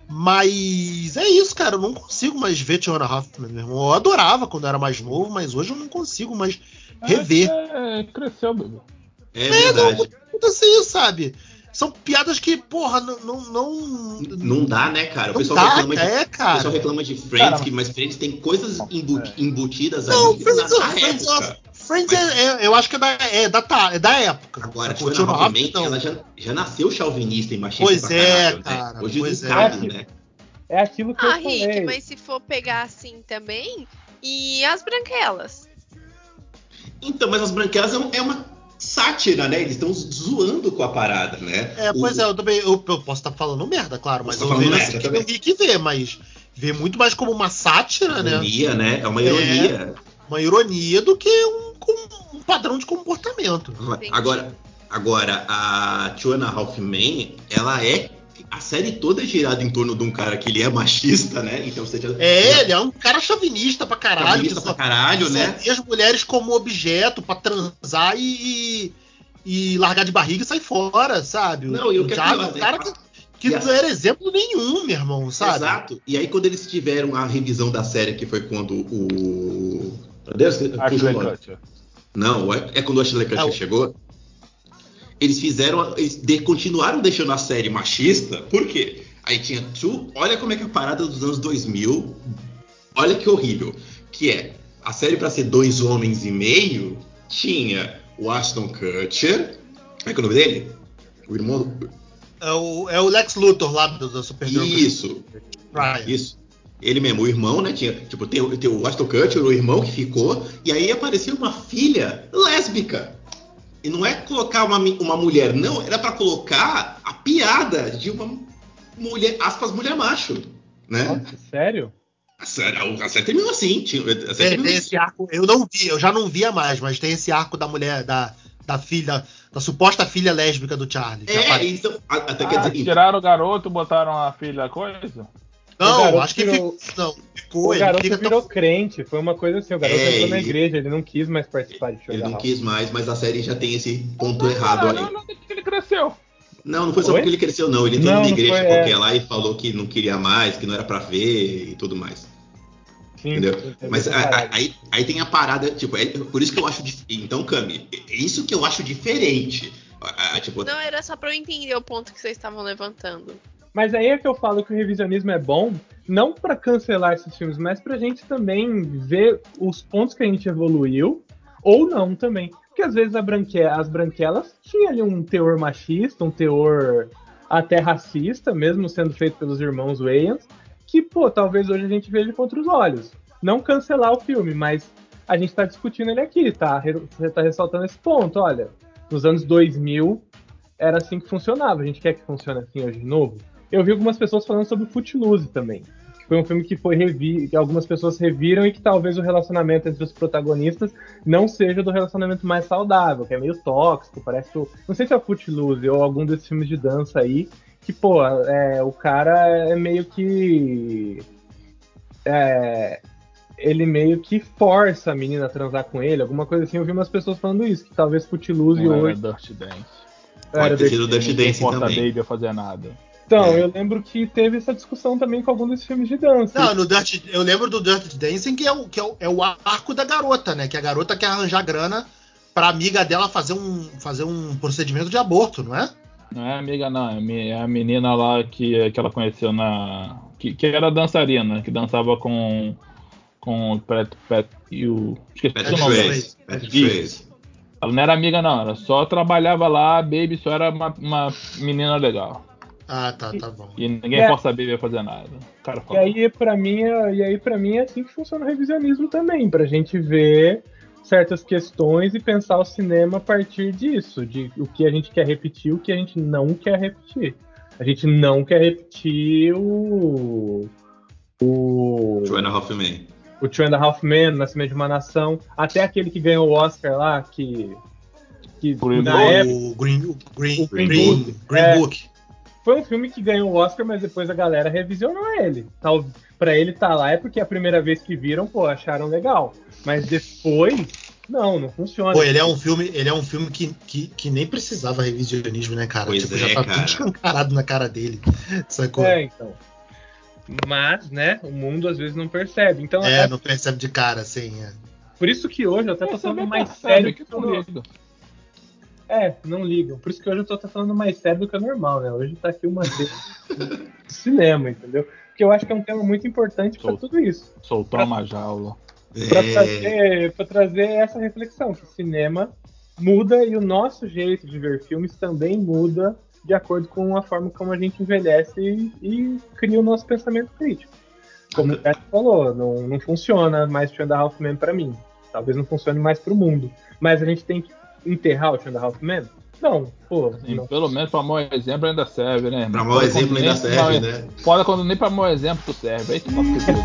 Mas é isso, cara. Eu não consigo mais ver Tiana Hoffman, meu irmão. Eu adorava quando eu era mais novo, mas hoje eu não consigo mais rever. É, cresceu, bebê. É É, verdade. não, isso, sabe? São piadas que, porra, não. Não, não, Não dá, né, cara? O não pessoal dá, reclama de. é, O cara. pessoal reclama de Friends, Cara, que, mas Friends tem coisas embu- embutidas Não, ali Friends, na, na Friends, época. Friends é, é- eu acho que é da, é da, ta- é da época. Agora, O Two and a Two and a Half Half, Men, não. ela já, já nasceu chauvinista e machista Pois pra é, caralho, cara, né? Hoje pois é. cabe, É, né? É aquilo que Ah, eu falei. Rick, mas se for pegar assim também. E as branquelas? Então, mas as branquelas é, é uma sátira, né? Eles estão zoando com a parada, né? É, pois O- é, eu também. Eu, eu posso estar falando merda, claro, mas Você eu tá vejo assim que eu que ver, mas vê muito mais como uma sátira, né? Ironia, né? É uma É. ironia. Uma ironia do que um, um padrão de comportamento. Entendi. Agora, agora, a Two and a Half Men, ela é. A série toda é girada em torno de um cara que ele é machista, né? Então você já. É, ele é um cara chauvinista pra caralho, Chauvinista pra caralho, né? vê as mulheres como objeto pra transar e, e, e largar de barriga e sair fora, sabe? Não, e o que é Thiago pior, é um né? cara que, que E a- não era exemplo nenhum, meu irmão, sabe? Exato. E aí, quando eles tiveram a revisão da série, que foi quando o. Kutcher. Não, é, é quando o Ashley Kutcher É chegou. Eles fizeram. Eles de- continuaram deixando a série machista. Por quê? Aí tinha Two. Olha como é que é a parada dos anos 2000. Olha que horrível. Que é a série pra ser dois homens e meio. Tinha o Ashton Kutcher. Como é que é o nome dele? O irmão. É, o, é o Lex Luthor lá do, do Supergirl. Isso. Ryan. Isso. Ele mesmo, o irmão, né? Tinha, tipo, tem, tem o Ashton Kutcher, o irmão que ficou, e aí apareceu uma filha lésbica. E não é colocar uma, uma mulher, não, era pra colocar a piada de uma mulher, aspas, mulher macho. Né? Nossa, sério? A série, a série terminou assim. Tinha, a série Tem, terminou tem assim. esse arco, eu não vi, eu já não via mais, mas tem esse arco da mulher, da, da filha, da suposta filha lésbica do Charlie. É, então, até quer Ah, dizer, tiraram o garoto, botaram a filha coisa? Não, acho que virou- não, ficou, O garoto fica virou tão- crente, foi uma coisa assim, o garoto É, entrou na igreja, ele não quis mais participar de show ele não quis mais, mas a série já tem esse ponto errado Caralho, aí. olha onde que ele cresceu. Não, não foi só Oi? porque ele cresceu, não. Ele entrou Não, numa não igreja foi, qualquer é. lá e falou que não queria mais, que não era pra ver e tudo mais. Sim, Entendeu? Mas a- aí, aí tem a parada, tipo, é por isso que eu acho. dif- Então, Cami, é isso que eu acho diferente. A- a- tipo, Não, era só pra eu entender o ponto que vocês estavam levantando. Mas aí é que eu falo que o revisionismo é bom, não pra cancelar esses filmes, mas pra gente também ver os pontos que a gente evoluiu, ou não também. Porque às vezes a branque... as branquelas tinham ali um teor machista, um teor até racista, mesmo sendo feito pelos irmãos Wayans, que, pô, talvez hoje a gente veja com outros olhos. Não cancelar o filme, mas a gente tá discutindo ele aqui, tá? Você tá ressaltando esse ponto, olha. Nos anos 2000 era assim que funcionava. A gente quer que funcione assim hoje de novo? Eu vi algumas pessoas falando sobre Footloose também. Que foi um filme que foi revi que algumas pessoas reviram e que talvez o relacionamento entre os protagonistas não seja do relacionamento mais saudável, que é meio tóxico, parece que. Não sei se é o Footloose ou algum desses filmes de dança aí, que, pô, é, o cara é meio que. É, ele meio que força a menina a transar com ele, alguma coisa assim. Eu vi umas pessoas falando isso, que talvez Footloose Não era hoje. Dirty Dance. pode era ter sido o Dirty Ninguém Dancing força também. Baby a fazer nada. Então, É. eu lembro que teve essa discussão também com algum desses filmes de dança. Não, no Dirty, eu lembro do Dirty Dancing que, é o, que é, o, é o arco da garota, né? Que a garota quer arranjar grana pra amiga dela fazer um, fazer um procedimento de aborto, não é? Não é amiga, não. É mi- é a menina lá que, que ela conheceu na. Que, que era dançarina, que dançava com. Com o Pat, Pat e o. Esqueci Patrick o nome. Swayze. Ela não era amiga, não. Ela só trabalhava lá, a Baby só era uma, uma menina legal. Ah, tá, tá bom. E ninguém É. força a fazer nada. Cara E aí, pra mim, é- e aí, pra mim, é assim que funciona o revisionismo também, pra gente ver certas questões e pensar o cinema a partir disso, de o que a gente quer repetir, o que a gente não quer repetir. A gente não quer repetir o. O. Two and a Half Men. O Two and a Half Men, Nascimento de uma Nação, até aquele que ganhou o Oscar lá, que. que Green na Book. época O Green, o Green, O Green Green, Book. Green É. Foi um filme que ganhou o Oscar, mas depois a galera revisionou ele. Tal, pra ele estar lá é porque a primeira vez que viram, pô, acharam legal. Mas depois, não, não funciona. Pô, ele é um filme, ele é um filme que, que, que nem precisava revisionismo, né, cara? Pois tipo, é, já tá cara. tudo escancarado na cara dele. Sacou? É, É, então. Mas, né, o mundo às vezes não percebe. Então, é, não percebe de cara, assim. É. por isso que hoje eu até tô falando mais sério que que É, não ligam. Por isso que hoje eu tô até falando mais sério do que o normal, né? Hoje tá aqui uma vez do cinema, entendeu? Porque eu acho que é um tema muito importante pra Sou- tudo isso. Soltou uma jaula. Pra É, trazer, pra trazer essa reflexão, que o cinema muda e o nosso jeito de ver filmes também muda de acordo com a forma como a gente envelhece e, e cria o nosso pensamento crítico. Como o Beto falou, não, não funciona mais Two and a Half Men pra mim. Talvez não funcione mais pro mundo. Mas a gente tem que enterrar o Two and a Half Men? Não, pô. Assim, não. pelo menos pra mau exemplo ainda serve, né? Pra mau Foda exemplo ainda serve, não, né? Foda quando nem pra mau exemplo tu serve. Aí tu pode girl.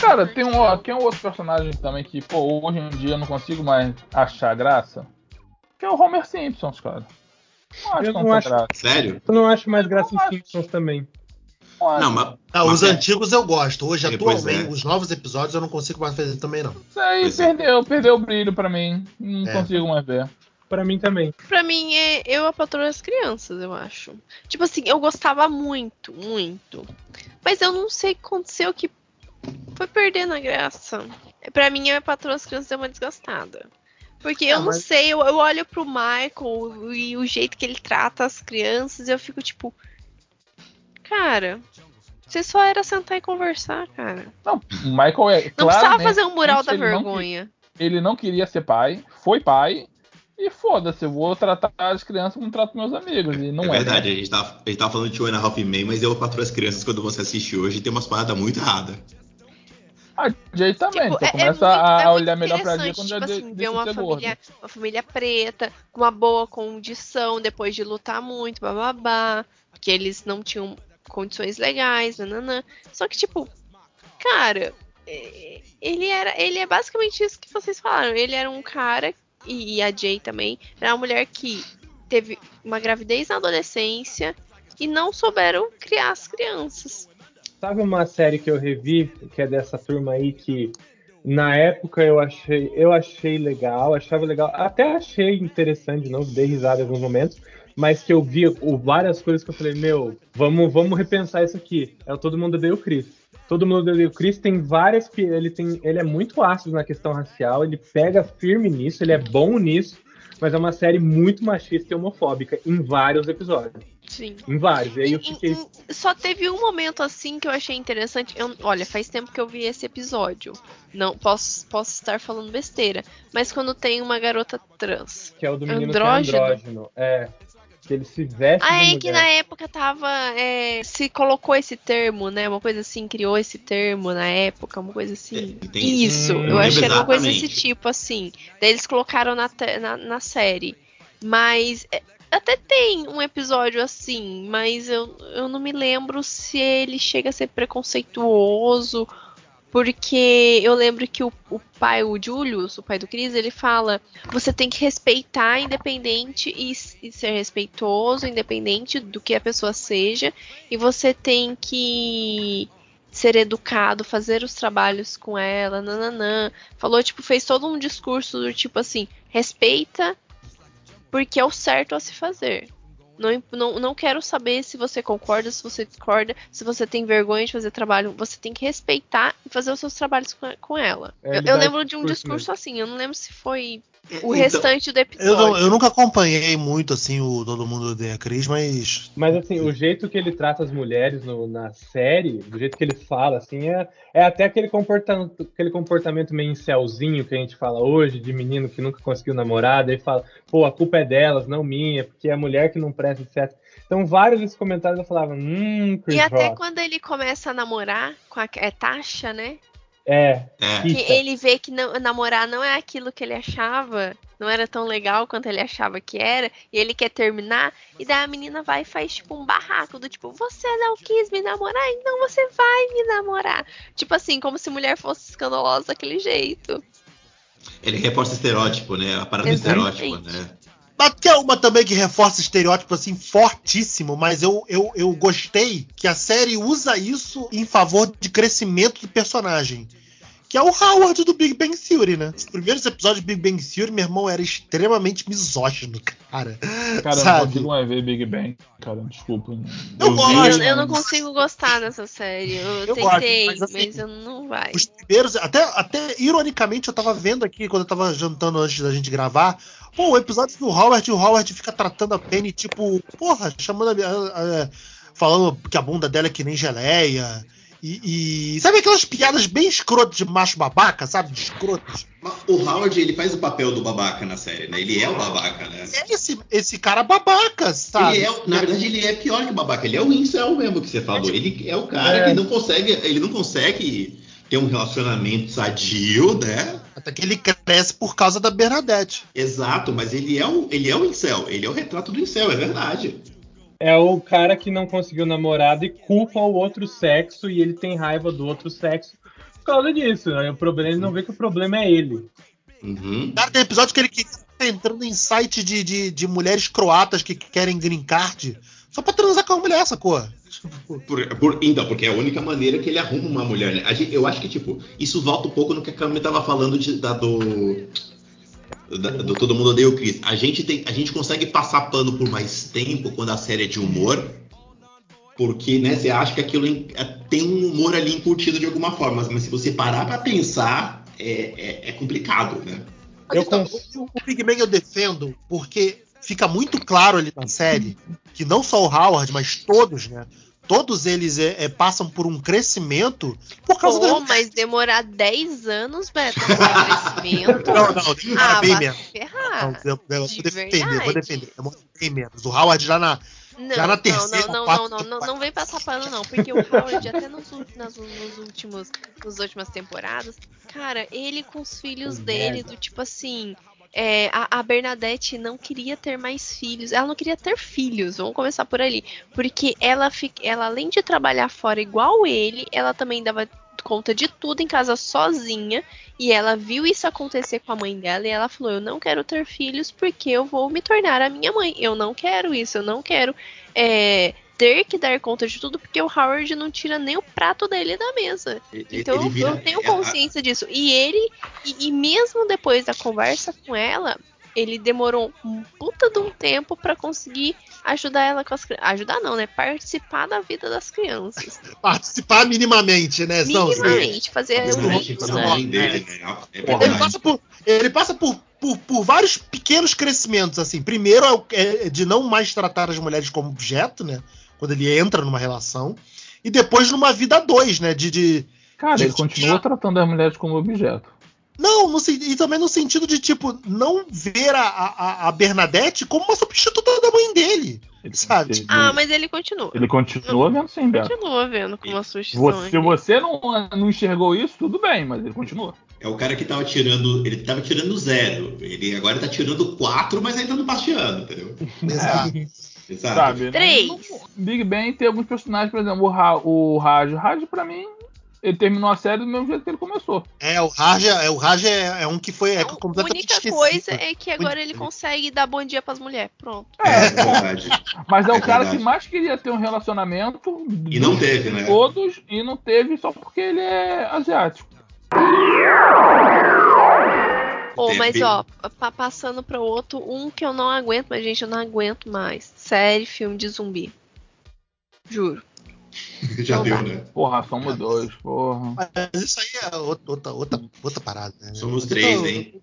Cara, tem um, ó, tem um outro personagem também que, pô, hoje em dia eu não consigo mais achar graça. Que é o Homer Simpsons, cara. Não Eu não acho- graça. Sério? Eu não acho mais graça em. Simpsons também. Não acho. Não, mas. Ah, mas os é- antigos eu gosto. Hoje, É, atualmente, é. os novos episódios eu não consigo mais fazer também, não. Isso aí Pois é. perdeu, perdeu o brilho pra mim. Não É. consigo mais ver. Pra mim também. Pra mim é eu a patroa das crianças, eu acho. Tipo assim, eu gostava muito, muito. Mas eu não sei o que aconteceu que foi perdendo a graça. Pra mim a patroa das crianças deu uma desgastada. Porque eu Ah, não mas- sei, eu, eu olho pro Michael e o jeito que ele trata as crianças e eu fico tipo. Cara, você só era sentar e conversar, cara. Não, o Michael é. Não precisava fazer um mural da ele não vergonha. ele não queria ser pai, foi pai, e foda-se, eu vou tratar as crianças como trato meus amigos. E não é é. verdade, a gente, tava, a gente tava falando de Two and a Half Men, mas eu patroa as crianças quando você assiste hoje tem umas paradas muito erradas. A Jay também, Tipo, você é- é começa muito- a é olhar melhor pra Jay quando tipo já de, assim, ver uma família, gordo. uma família preta, com uma boa condição, depois de lutar muito, bababá, que eles não tinham condições legais, nananã. Só que, tipo, cara, é- ele era. Ele é basicamente isso que vocês falaram. Ele era um cara, e, e a Jay também, era uma mulher que teve uma gravidez na adolescência e não souberam criar as crianças. Sabe uma série que eu revi, que é dessa turma aí, que na época eu achei, eu achei legal, achava legal, até achei interessante novo, dei risada em alguns momentos, mas que eu vi várias coisas que eu falei, meu, vamos, vamos repensar isso aqui. É o Todo Mundo Odeia o Chris. Todo Mundo Odeia o Chris tem várias, ele tem, ele é muito ácido na questão racial, ele pega firme nisso, ele é bom nisso, mas é uma série muito machista e homofóbica em vários episódios, Sim. em vários. E aí eu fiquei só teve um momento assim que eu achei interessante. Eu- olha, faz tempo que eu vi esse episódio. Não posso, posso estar falando besteira. Mas quando tem uma garota trans. que é o do menino Andrógeno? é andrógeno. É. Que ele se veste Ah, é que na época tava. é, se colocou esse termo, né? Uma coisa assim, criou esse termo na época, uma coisa assim. É, tem- Isso, Hum, eu achei que era uma coisa desse tipo, assim. Daí eles colocaram na, na, na série. Mas. é, até tem um episódio assim, mas eu, eu não me lembro se ele chega a ser preconceituoso. Porque eu lembro que o, o pai, o Julius, o pai do Chris, ele fala: você tem que respeitar independente e, e ser respeitoso, independente do que a pessoa seja, e você tem que ser educado, fazer os trabalhos com ela, nananã. Falou, tipo, fez todo um discurso do tipo assim, respeita porque é o certo a se fazer. Não, não, não quero saber se você concorda, se você discorda, se você tem vergonha de fazer trabalho. Você tem que respeitar e fazer os seus trabalhos com, com ela. É, eu, eu lembro de um discurso discurso assim, eu não lembro se foi o Então, restante do Eu, episódio. não- eu nunca acompanhei muito assim o Todo Mundo Odeia a Cris, mas. Mas assim, o jeito que ele trata as mulheres no- na série, do jeito que ele fala, assim, é, é até aquele comportamento, aquele comportamento meio incelzinho que a gente fala hoje, de menino que nunca conseguiu namorada, e fala, pô, a culpa é delas, não minha, porque é a mulher que não presta, etc. Então, vários desses comentários eu falava, hum, Chris E até Rock. quando ele começa a namorar com a é Tasha, né? É, É. Que ele vê que não- namorar não é aquilo que ele achava, não era tão legal quanto ele achava que era, e ele quer terminar, e daí a menina vai e faz tipo um barraco do tipo, você não quis me namorar, então você vai me namorar. Tipo assim, como se mulher fosse escandalosa daquele jeito. Ele reforça estereótipo, né? A parada do estereótipo, né? Mas é uma também que reforça estereótipo assim fortíssimo, mas eu, eu, eu gostei que a série usa isso em favor de crescimento do personagem. Que é o Howard do Big Bang Theory, né? Os primeiros episódios de Big Bang Theory, meu irmão era extremamente misógino, cara. Cara, eu não Sabe? consigo mais ver Big Bang, cara, desculpa. Eu vi, gosto. Eu, eu não mas- consigo gostar dessa série. Eu, Eu gosto, tentei, mas mas, assim, eu não vai. Os primeiros, até, até ironicamente, eu tava vendo aqui quando eu tava jantando antes da gente gravar. Pô, o episódio do Howard, e o Howard fica tratando a Penny, tipo, porra, chamando a, a- a- falando que a bunda dela é que nem geleia. E, e- sabe aquelas piadas bem escrotas de macho babaca, sabe? De escrotos. Mas O Howard, ele faz o papel do babaca na série, né? Ele é o babaca, né? É esse, esse cara babaca, sabe? Ele é, na verdade, ele é pior que o babaca. Ele é o incel mesmo que você falou. Ele é o cara É. que não consegue, ele não consegue ter um relacionamento sadio, né? Até que ele cresce por causa da Bernadette. Exato, mas ele é o, ele é o incel. Ele é o retrato do incel, é verdade. É o cara que não conseguiu namorada e culpa o outro sexo e ele tem raiva do outro sexo por causa disso. Né? O problema, ele não vê que o problema é ele. Uhum. Cara, tem episódio que ele estar entrando em site de, de, de mulheres croatas que querem green card só pra transar com a mulher, sacou? Por- por- então, porque é a única maneira que ele arruma uma mulher, né? A gente- eu acho que, tipo, isso volta um pouco no que a Cami tava falando de, da, do. Da- do Todo Mundo Odeia o Chris. A gente, tem, a gente consegue passar pano por mais tempo quando a série é de humor. Porque, né, você acha que aquilo é- tem um humor ali incutido de alguma forma. Mas se você parar pra pensar, é, é- é complicado, né? Mas Eu então, o, o Big Bang eu defendo porque fica muito claro ali na série que não só o Howard, mas todos, né? Todos eles é, é, passam por um crescimento por causa Pô, da. mas demorar 10 anos, Beto, pra crescimento. Não, não, demora Ah, bem menos. ferrar. Não, eu, eu vou defender, vou defender. Demora bem menos. O Howard já na. Não, Já na não, terceira, não, não, quarta não, não, não, temporada. não vem passar pano, não. Porque o Howard, até nos, nas, nos últimos, nas últimas temporadas, cara, ele com os filhos dele, do tipo assim. É, a, a Bernadette não queria ter mais filhos. Ela não queria ter filhos, vamos começar por ali. Porque ela, ela além de trabalhar fora igual ele, ela também dava conta de tudo em casa sozinha. E ela viu isso acontecer com a mãe dela e ela falou: Eu não quero ter filhos porque eu vou me tornar a minha mãe. Eu não quero isso, eu não quero é, ter que dar conta de tudo porque o Howard não tira nem o prato dele da mesa. Então Ele eu- vira- eu tenho consciência disso. E ele, e, e mesmo depois da conversa com ela, ele demorou um puta de um tempo pra conseguir ajudar ela com as crianças. Ajudar não, né? Participar da vida das crianças. Participar minimamente, né? Não, Minimamente, fazer a o Bernadette com a mínimo, mãe dele, né? É Ele passa por, ele passa por, por, por vários pequenos crescimentos, assim. Primeiro é, é de não mais tratar as mulheres como objeto, né? Quando ele entra numa relação. E depois numa vida a dois, né? De, de- Cara, ele de- continua tratando as mulheres como objeto. Não, no e também no sentido de, tipo, não ver a, a, a Bernadette como uma substituta da mãe dele. Ele, Sabe? ele- Ah, mas ele continua. ele continua vendo sim, Beto. Continua vendo com uma substituição. Se você não, não enxergou isso, tudo bem, mas ele continua. É o cara que tava tirando. Ele tava tirando zero. Ele agora tá tirando quatro, mas ainda não bastiando, entendeu? Exato. Exato. Sabe? Três. No- no Big Bang tem alguns personagens, por exemplo, o, Ra o Raj. O Raj, pra mim, ele terminou a série do mesmo jeito que ele começou. É, o Raj, é, o Raj é, é um que foi é A completamente única esquecido. coisa é que agora ele consegue dar bom dia pras mulheres. Pronto. É, verdade. Mas é, É o cara verdade. que mais queria ter um relacionamento. E não teve, né? Todos, e não teve só porque ele é asiático. É, mas ó, pa- passando pra outro, um que eu não aguento, mas gente, eu não aguento mais. Série, filme de zumbi. Juro. Já Não deu, dá. né? Porra, somos dois, porra. Mas isso aí é outra, outra, outra, parada, né? Somos três, tô- hein?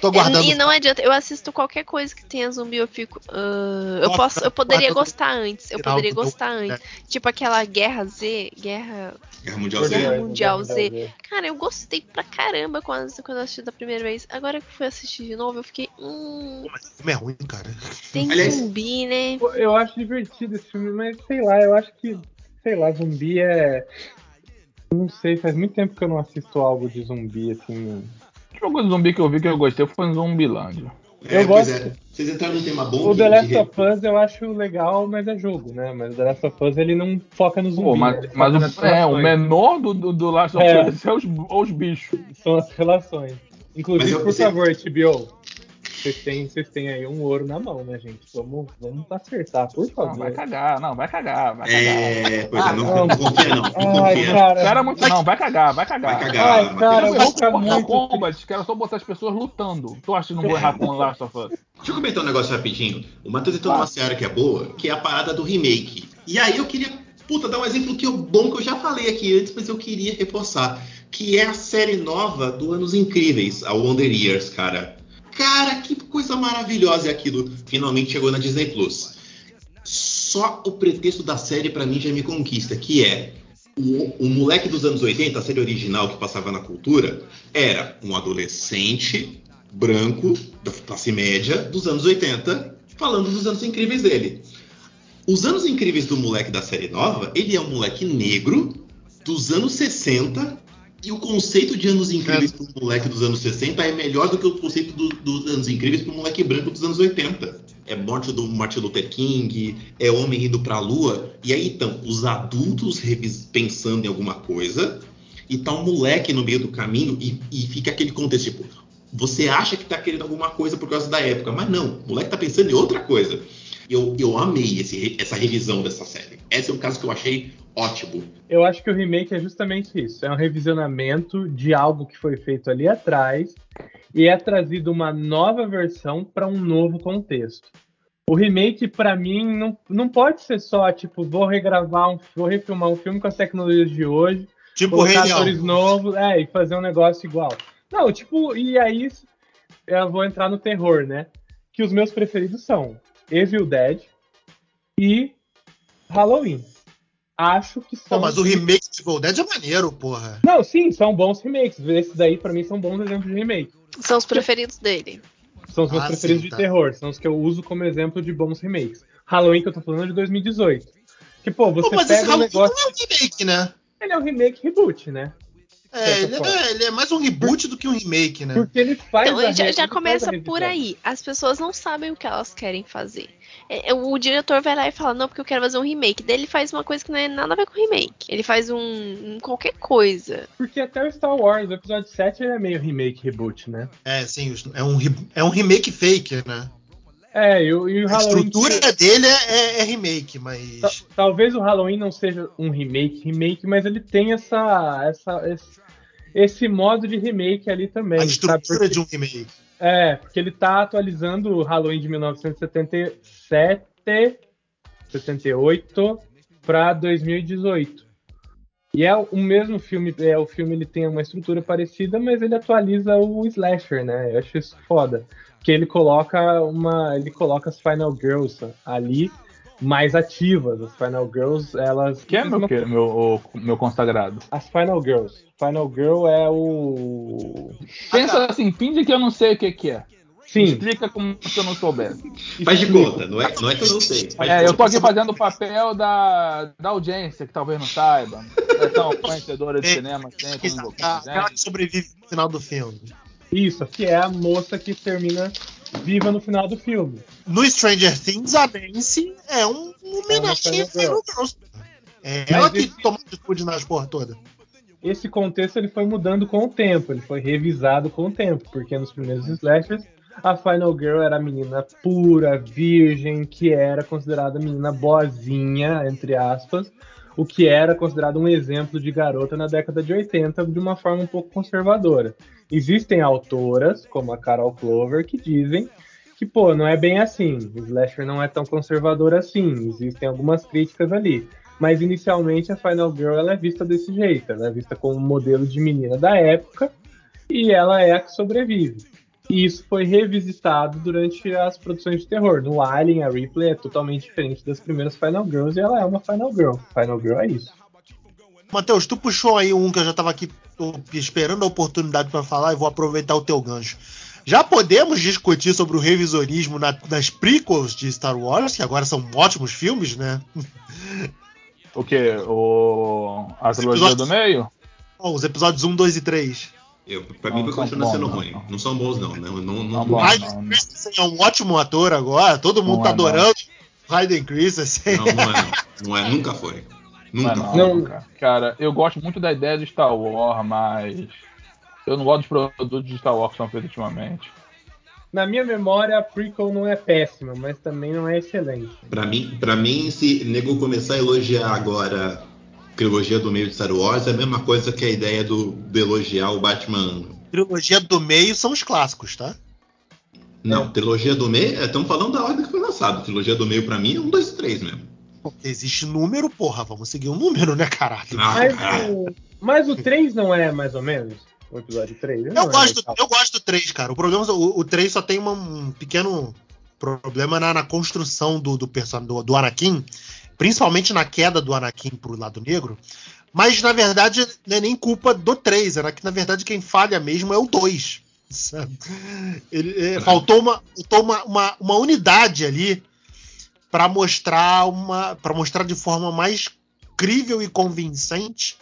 Tô guardando. E não adianta, eu assisto qualquer coisa que tenha zumbi, eu fico. ah, eu posso, eu poderia gostar antes. Eu poderia gostar antes. Tipo aquela Guerra Z, Guerra. Guerra Mundial Guerra Z. Mundial Z. Cara, eu gostei pra caramba quando, quando eu assisti da primeira vez. Agora que eu fui assistir de novo, eu fiquei. Hum, Mas o filme é ruim, cara. tem Aliás- zumbi, né? Eu acho divertido esse filme, mas sei lá, eu acho que, sei lá, zumbi é. Não sei, faz muito tempo que eu não assisto algo de zumbi, assim. O jogo de zumbi que eu vi que eu gostei foi um Zumbilândia. É, Eu gosto. é. Vocês entraram num tema bom. O The Last of Us eu acho legal, mas é jogo, né? Mas o The Last of Us ele não foca no zumbi. Pô, né? mas, Ele mas o, é, o menor do, do, do Last of É. Us é os, os bichos. São as relações. Inclusive, eu- por você- favor, HBO, vocês têm, vocês têm aí um ouro na mão, né, gente? Vamos, vamos acertar, por Não, vai favor. cagar, não, vai cagar, vai cagar. É, pois é, não, Ah, não confia não. Não Ai, confia. cara. Cara, muito, não, vai cagar, vai cagar. Vai cagar. Ai, cara, Eu vai vou Mortal muito Kombat, que era só botar as pessoas lutando. Tu acha que não vou errar com o Last of Us? Deixa eu comentar um negócio rapidinho. O Matheus entrou numa seara que é boa, que é a parada do remake. E aí eu queria, puta, dar um exemplo que eu, bom que eu já falei aqui antes, mas eu queria reforçar. Que é a série nova do Anos Incríveis, a Wonder Years, cara. Cara, que coisa maravilhosa é aquilo. Finalmente chegou na Disney Plus. Só o pretexto da série pra mim já me conquista, que é o, o moleque dos anos 80, a série original que passava na cultura, era um adolescente branco da classe média dos anos 80, falando dos anos incríveis dele. Os anos incríveis do moleque da série nova, ele é um moleque negro dos anos 60 e o conceito de anos incríveis para o moleque dos anos 60 é melhor do que o conceito do- dos anos incríveis para o moleque branco dos anos 80. É morte do Martin Luther King, é homem indo para a lua. E aí então, os adultos pensando em alguma coisa e tá um moleque no meio do caminho e, e fica aquele contexto tipo, você acha que tá querendo alguma coisa por causa da época, mas não, o moleque tá pensando em outra coisa. Eu, eu amei esse- essa revisão dessa série. Esse é um caso que eu achei ótimo. Eu acho que o remake é justamente isso. É um revisionamento de algo que foi feito ali atrás e é trazido uma nova versão para um novo contexto. O remake, para mim, não, não pode ser só, tipo, vou regravar, um, vou refilmar um filme com as tecnologias de hoje, Tipo colocar atores novos, é, e fazer um negócio igual. Não, tipo, e aí eu vou entrar no terror, né? Que os meus preferidos são Evil Dead e Halloween. Acho que Pô, são. mas o remake de Evil Dead é maneiro, porra. Não, sim, são bons remakes. Esses daí, pra mim, são bons exemplos de remake. São os preferidos dele. São os meus Ah, preferidos sim, de tá. terror. São os que eu uso como exemplo de bons remakes. Halloween, que eu tô falando, é de 2018. Que, pô, você Pô, mas esse pega um Halloween negócio. não é um remake, né? Ele é um remake reboot, né? É, ele certa é, ele é mais um reboot do que um remake, né? Porque ele faz. Então, a já, já ele começa faz a por aí. As pessoas não sabem o que elas querem fazer. É, é, o diretor vai lá e fala, não, porque eu quero fazer um remake. Daí ele faz uma coisa que não é nada a ver com remake. Ele faz um, um qualquer coisa. Porque até o Star Wars, o episódio 7, ele é meio remake reboot, né? É, sim, é um, é um remake fake, né? É, e, o- e o A Halloween. estrutura dele é, é- é remake, mas. Talvez o Halloween não seja um remake, remake, mas ele tem essa, essa, esse, esse modo de remake ali também. A estrutura Porque- de um remake. É, porque ele tá atualizando o Halloween de 1977, 78 para 2018. E é o mesmo filme, é o filme ele tem uma estrutura parecida, mas ele atualiza o slasher, né? Eu acho isso foda, porque ele coloca uma, ele coloca as Final Girls ali mais ativas. As Final Girls, elas Que é meu, que, meu, o- meu consagrado. as Final Girls. Final Girl é o Pensa assim, finge que eu não sei o que, que é. Sim, Explica como se eu não soubesse. Faz de explica. conta, não é, não é que eu não sei. Faz É, eu tô aqui fazendo o papel da, da audiência, que talvez não saiba. É tão conhecedora de É, cinema, tem, como vou com A- a Aquela que sobrevive no final do filme. Isso, que é a moça que termina viva no final do filme. No Stranger Things, a Nancy é um, homenagem É Final Girls. É ela que esse- toma atitude nas porra toda. Esse contexto ele foi mudando com o tempo, ele foi revisado com o tempo, porque nos primeiros slashers a Final Girl era a menina pura, virgem, que era considerada menina boazinha, entre aspas, o que era considerado um exemplo de garota na década de 80 de uma forma um pouco conservadora. Existem autoras, como a Carol Clover, que dizem que, pô, não é bem assim. Slasher não é tão conservador assim. Existem algumas críticas ali. Mas inicialmente a Final Girl ela é vista desse jeito. Ela é vista como um modelo de menina da época e ela é a que sobrevive. E isso foi revisitado durante as produções de terror. No Alien, a Ripley é totalmente diferente das primeiras Final Girls e ela é uma Final Girl. Final Girl é isso. Matheus, tu puxou aí um que eu já tava aqui esperando a oportunidade pra falar e vou aproveitar o teu gancho. Já podemos discutir sobre o revisionismo na- nas prequels de Star Wars, que agora são ótimos filmes, né? O quê? O... A trilogia episódios- do meio? Bom, os episódios 1, 2 e 3. Eu, pra Não mim continua bons, sendo não, ruim. não. Não são bons, não. Não, não, não, Não não. Christensen é um ótimo ator agora, todo mundo Não tá é, não. adorando Hayden Christensen. não, não é, não. Não é, nunca foi. Não, Nunca é não, foi. Não. cara. Eu gosto muito da ideia de Star Wars, mas eu não gosto dos produtos de Star Wars que são feitos ultimamente. Na minha memória, a prequel não é péssima, mas também não é excelente. Pra mim, pra mim, se nego começar a elogiar agora trilogia do meio de Star Wars, é a mesma coisa que a ideia do, de elogiar o Batman. Trilogia do meio são os clássicos, tá? Não, trilogia do meio, estamos falando da ordem que foi lançada. Trilogia do meio pra mim é um, dois, três mesmo. Porque existe número, porra, vamos seguir um número, né, caralho? Ah, Mas cara. o, mas o 3 não é mais ou menos? O episódio 3? Eu gosto, eu gosto do 3, cara. O problema o, o 3 só tem uma- um pequeno problema na, na construção do, do personagem do, do Anakin, principalmente na queda do Anakin pro lado negro. Mas na verdade não é nem culpa do 3, é que na verdade quem falha mesmo é o 2. sabe? Ele, é, faltou uma, faltou uma, uma, uma unidade ali para mostrar uma para mostrar de forma mais crível e convincente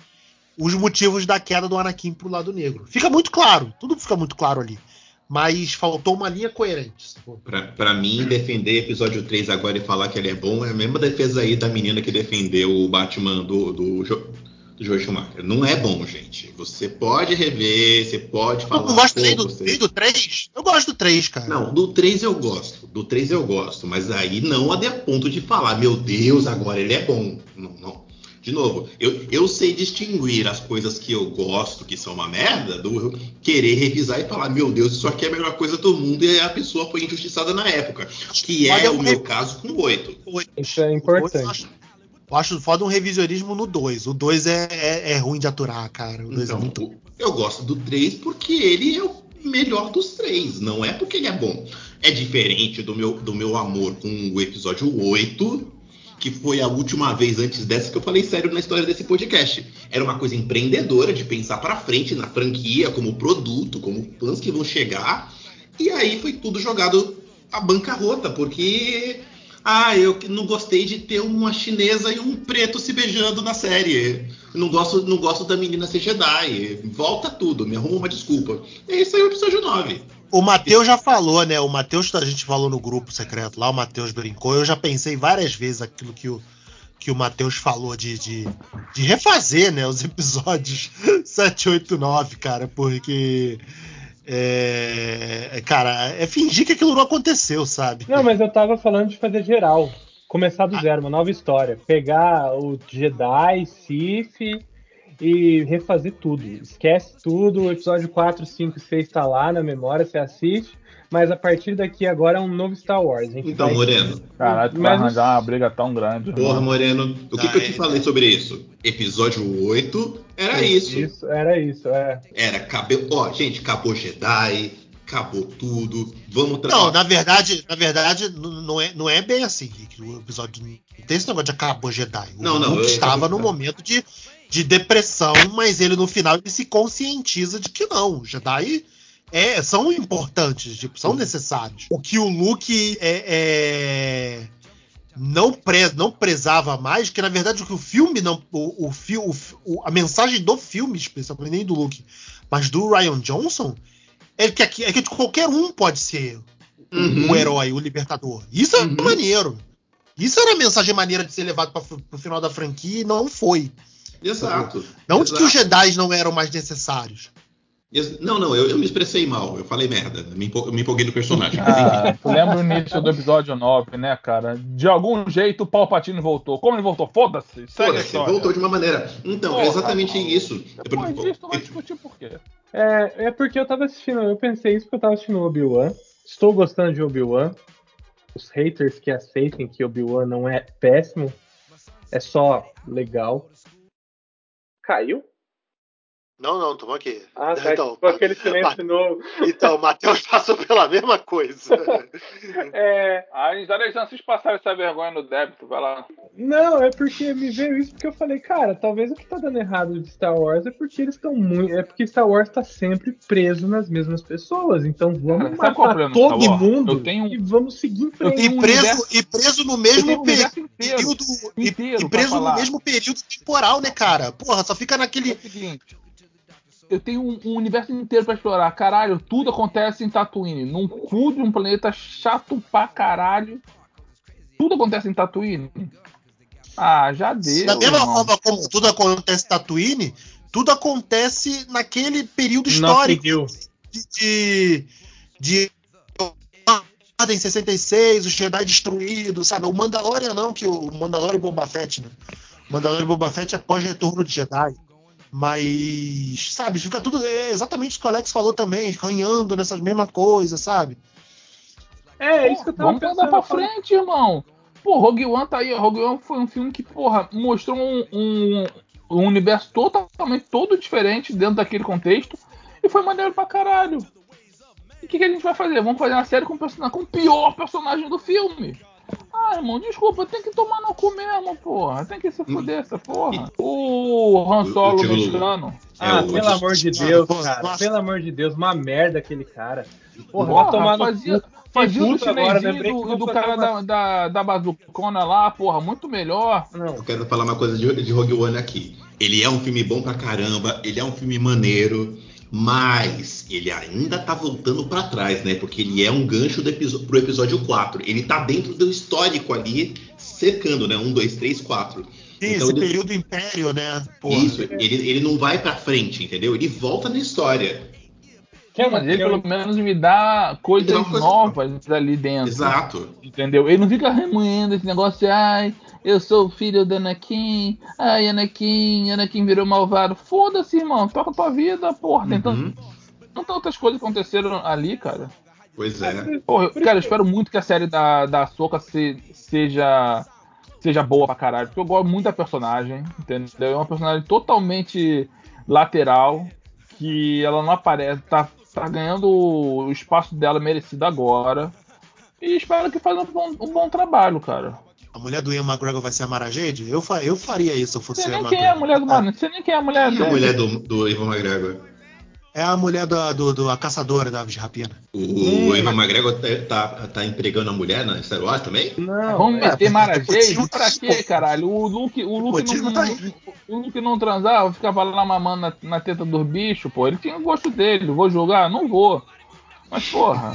os motivos da queda do Anakin pro lado negro. Fica muito claro, tudo fica muito claro ali. Mas faltou uma linha coerente. pra mim, defender episódio 3 agora e falar que ele é bom é a mesma defesa aí da menina que defendeu o Batman do, do, do Joel Schumacher. Não é bom, gente. Você pode rever, você pode Eu falar. não gosto pô, do, você- do 3. Eu gosto do 3, cara. Não, do 3 eu gosto. Do 3 eu gosto. Mas aí não a ponto de falar, meu Deus, agora ele é bom. Não, não. De novo, eu, eu sei distinguir as coisas que eu gosto, que são uma merda, do querer revisar e falar, meu Deus, isso aqui é a melhor coisa do mundo e a pessoa foi injustiçada na época. Que é Olha, o eu- meu caso com o 8. Isso é importante. acho, eu acho foda um revisionismo no 2. O 2 é, é, é ruim de aturar, cara. O 2 Então, é muito. eu gosto do 3 porque ele é o melhor dos três, não é porque ele é bom. É diferente do meu, do meu amor com o episódio 8, que foi a última vez antes dessa que eu falei sério na história desse podcast. Era uma coisa empreendedora de pensar pra frente na franquia, como produto, como fãs que vão chegar. E aí foi tudo jogado à bancarrota, porque ah, eu não gostei de ter uma chinesa e um preto se beijando na série. Não gosto, não gosto da menina ser Jedi. Volta tudo, me arruma uma desculpa. E esse aí é o episódio 9. O Matheus já falou, né? O Matheus, a gente falou no grupo secreto lá, o Matheus brincou. Eu já pensei várias vezes aquilo que o, que o Matheus falou de, de, de refazer, né? Os episódios 7, 8, 9, cara, porque. É, cara, é fingir que aquilo não aconteceu, sabe? Não, mas eu tava falando de fazer geral. Começar do zero, uma nova história. Pegar o Jedi, Sith e refazer tudo. Esquece tudo. O episódio 4, 5 e 6 tá lá na memória, você assiste. Mas a partir daqui agora é um novo Star Wars. Então, vai- Moreno. Caralho, tu vai Mas- arranjar uma briga tão grande. Porra, mano. Moreno. O que, Ah, que eu te é. falei sobre isso? Episódio 8 era isso. Isso, era isso, é. Era, cabelo. Ó, gente, acabou Jedi, acabou tudo. Vamos tra- Não, na verdade, na verdade, não é, não é bem assim, Rick. O episódio não tem esse negócio de acabou Jedi. O Não, não, Luke eu- estava eu- num momento de, de depressão, mas ele no final ele se conscientiza de que não, os Jedi é, são importantes, tipo, são necessários. O que o Luke é, é, não, pre, não prezava mais, que na verdade o que o filme não, o, o, o o- a mensagem do filme, especialmente nem do Luke, mas do Ryan Johnson, é que, aqui- é que qualquer um pode ser Uhum. o herói, o libertador. Isso é Uhum. maneiro. Isso era a mensagem maneira de ser levado para pro final da franquia e não foi. Exato. Não de que os Exato. Jedi não eram mais necessários. Não, não, eu, eu me expressei mal, eu falei merda, me, eu me empolguei no personagem. Ah, tu lembra o início do episódio 9, né, cara? De algum jeito o Palpatine voltou. Como ele voltou? Foda-se. Foda-se, voltou de uma maneira. Então, Porra, é exatamente mano. isso. Depois disso, tu vai discutir por quê? É, é porque eu tava assistindo, eu pensei isso porque eu tava assistindo Obi-Wan. Estou gostando de Obi-Wan. Os haters que aceitem que Obi-Wan não é péssimo, é só legal. Caiu? Não, não, tamo aqui. Ah, tá. então, Ficou aquele silêncio novo. então, o Matheus passou pela mesma coisa. É, A gente tá deixando vocês passarem essa vergonha no débito, vai lá. não, é porque me veio isso porque eu falei, cara, talvez o que tá dando errado de Star Wars é porque eles estão muito. É porque Star Wars tá sempre preso nas mesmas pessoas. Então vamos Cara, é matar todo mundo Eu tenho e vamos seguir em frente. e, preso, universo- e preso no mesmo um inteiro. período. e- inteiro e preso no mesmo período temporal, né, cara? Porra, só fica É naquele. o seguinte. Eu tenho um, um universo inteiro pra explorar. Caralho, tudo acontece em Tatooine. Num cu de um planeta chato pra caralho. Tudo acontece em Tatooine. Ah, já deu. da mesma irmão. forma como tudo acontece em Tatooine, tudo acontece naquele período histórico de. de. Ordem 66, os Jedi destruídos, sabe? O Mandalorian não, que o Mandalorian e Boba Fett, né? O Mandalorian e Boba Fett é pós-retorno de Jedi. Mas, sabe, fica tudo. É exatamente o que o Alex falou também, ranhando nessas mesmas coisas, sabe? É, isso que eu tava Vamos pensando. andar pra frente, irmão. Pô, Rogue One tá aí. Rogue One foi um filme que, porra, mostrou um, um, um universo totalmente todo diferente dentro daquele contexto. E foi maneiro pra caralho. E o que, que a gente vai fazer? Vamos fazer uma série com com o pior personagem do filme. Ah, irmão, desculpa, tem que tomar no cu mesmo, porra. Tem que se fuder essa porra. O Han Solo mexicano. É, Ah, o- pelo amor de Deus, cara. nossa. Pelo amor de Deus, uma merda aquele cara. Porra, Porra, vai tomar no fazia, cu. fazia agora, chinesinho do, do cara uma- da, da, da bazucona lá, porra, muito melhor. Não. Eu quero falar uma coisa de, de Rogue One aqui. Ele é um filme bom pra caramba, ele é um filme maneiro, mas ele ainda tá voltando pra trás, né? Porque ele é um gancho do episo- pro episódio 4. Ele tá dentro do histórico ali, cercando, né? 1, 2, 3, 4. Sim, Então esse ele- período império, né? Porra. Isso, ele, ele não vai pra frente, entendeu? Ele volta na história. Quer Mas ele pelo menos me dá coisas coisa- novas ali dentro. Exato. Entendeu? Ele não fica remoendo esse negócio de ai, eu sou o filho do Anakin, ai, Anakin, Anakin virou malvado. Foda-se, irmão, toca tua vida, porra. Uhum. tant- tantas outras coisas aconteceram ali, cara. Pois é. Porra, eu- cara, eu espero muito que a série da, da Soca seja, seja boa pra caralho, porque eu gosto muito da personagem, entendeu? É uma personagem totalmente lateral, que ela não aparece, tá, tá ganhando o espaço dela merecido agora. E espero que faça um um bom trabalho, cara. A mulher do Ian McGregor vai ser a Mara Jade? Eu, fa- eu faria isso se eu fosse Você o Ian nem quem é a mulher do Mano, você nem quem é a mulher Quem é dele. a mulher do, do Ivan McGregor? É a mulher da, do, do- a caçadora da aves de rapina. O, Hum. o Ivan McGregor tá, tá, tá empregando a mulher na Star Wars também? Não, Vamos é, meter Mara motivo Jade? Pra tá quê, aí. caralho? O Luke, o Luke, motivo não, tá o Luke não transava, ficava lá mamando na, na teta dos bichos, pô. Ele tinha o gosto dele. Vou jogar? Não vou. Mas, porra.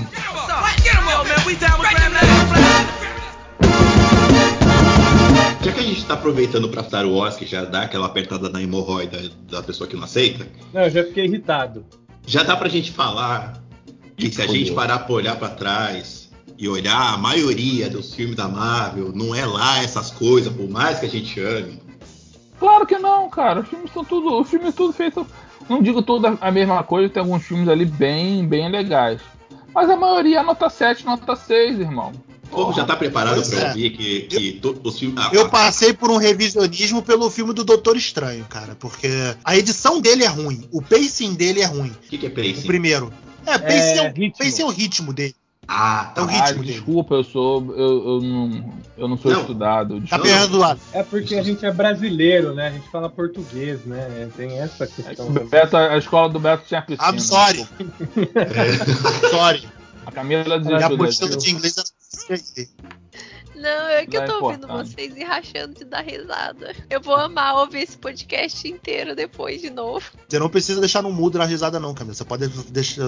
Já que a gente tá aproveitando pra Star Wars, que já dá aquela apertada na hemorroida da pessoa que não aceita, não, eu já fiquei irritado. já dá pra gente falar que se a gente parar pra olhar pra trás e olhar a maioria dos filmes da Marvel, não é lá essas coisas, por mais que a gente ame. Claro que não, cara. Os filmes são tudo. Os filmes tudo feito. Não digo toda a mesma coisa, tem alguns filmes ali bem, bem legais. Mas a maioria é nota 7, nota 6, irmão. O já tá preparado Pois pra é. ouvir que, que to- os filmes. ah, Eu ah, passei por um revisionismo pelo filme do Doutor Estranho, cara, porque a edição dele é ruim, o pacing dele é ruim, O que, que é o pacing? primeiro. É, pacing é, o, ritmo. pacing é o ritmo dele. Ah, É o tá. Ah, ritmo dele. desculpa, eu sou. Eu, eu não, eu não sou Não. estudado. Tá desculpa. pegando do lado. É porque a gente é brasileiro, né? A gente fala português, né? Tem essa questão. O também. Beto, a escola do Beto tinha piscina. I'm sorry. desculpa. Sorry. A Camila desistiu apostila desse. de inglês era Não, é que Não eu é tô ouvindo importante. vocês e rachando de dar risada. Eu vou amar ouvir esse podcast inteiro depois de novo. Você não precisa deixar no mudo na risada, não, Camila. Você pode deixar,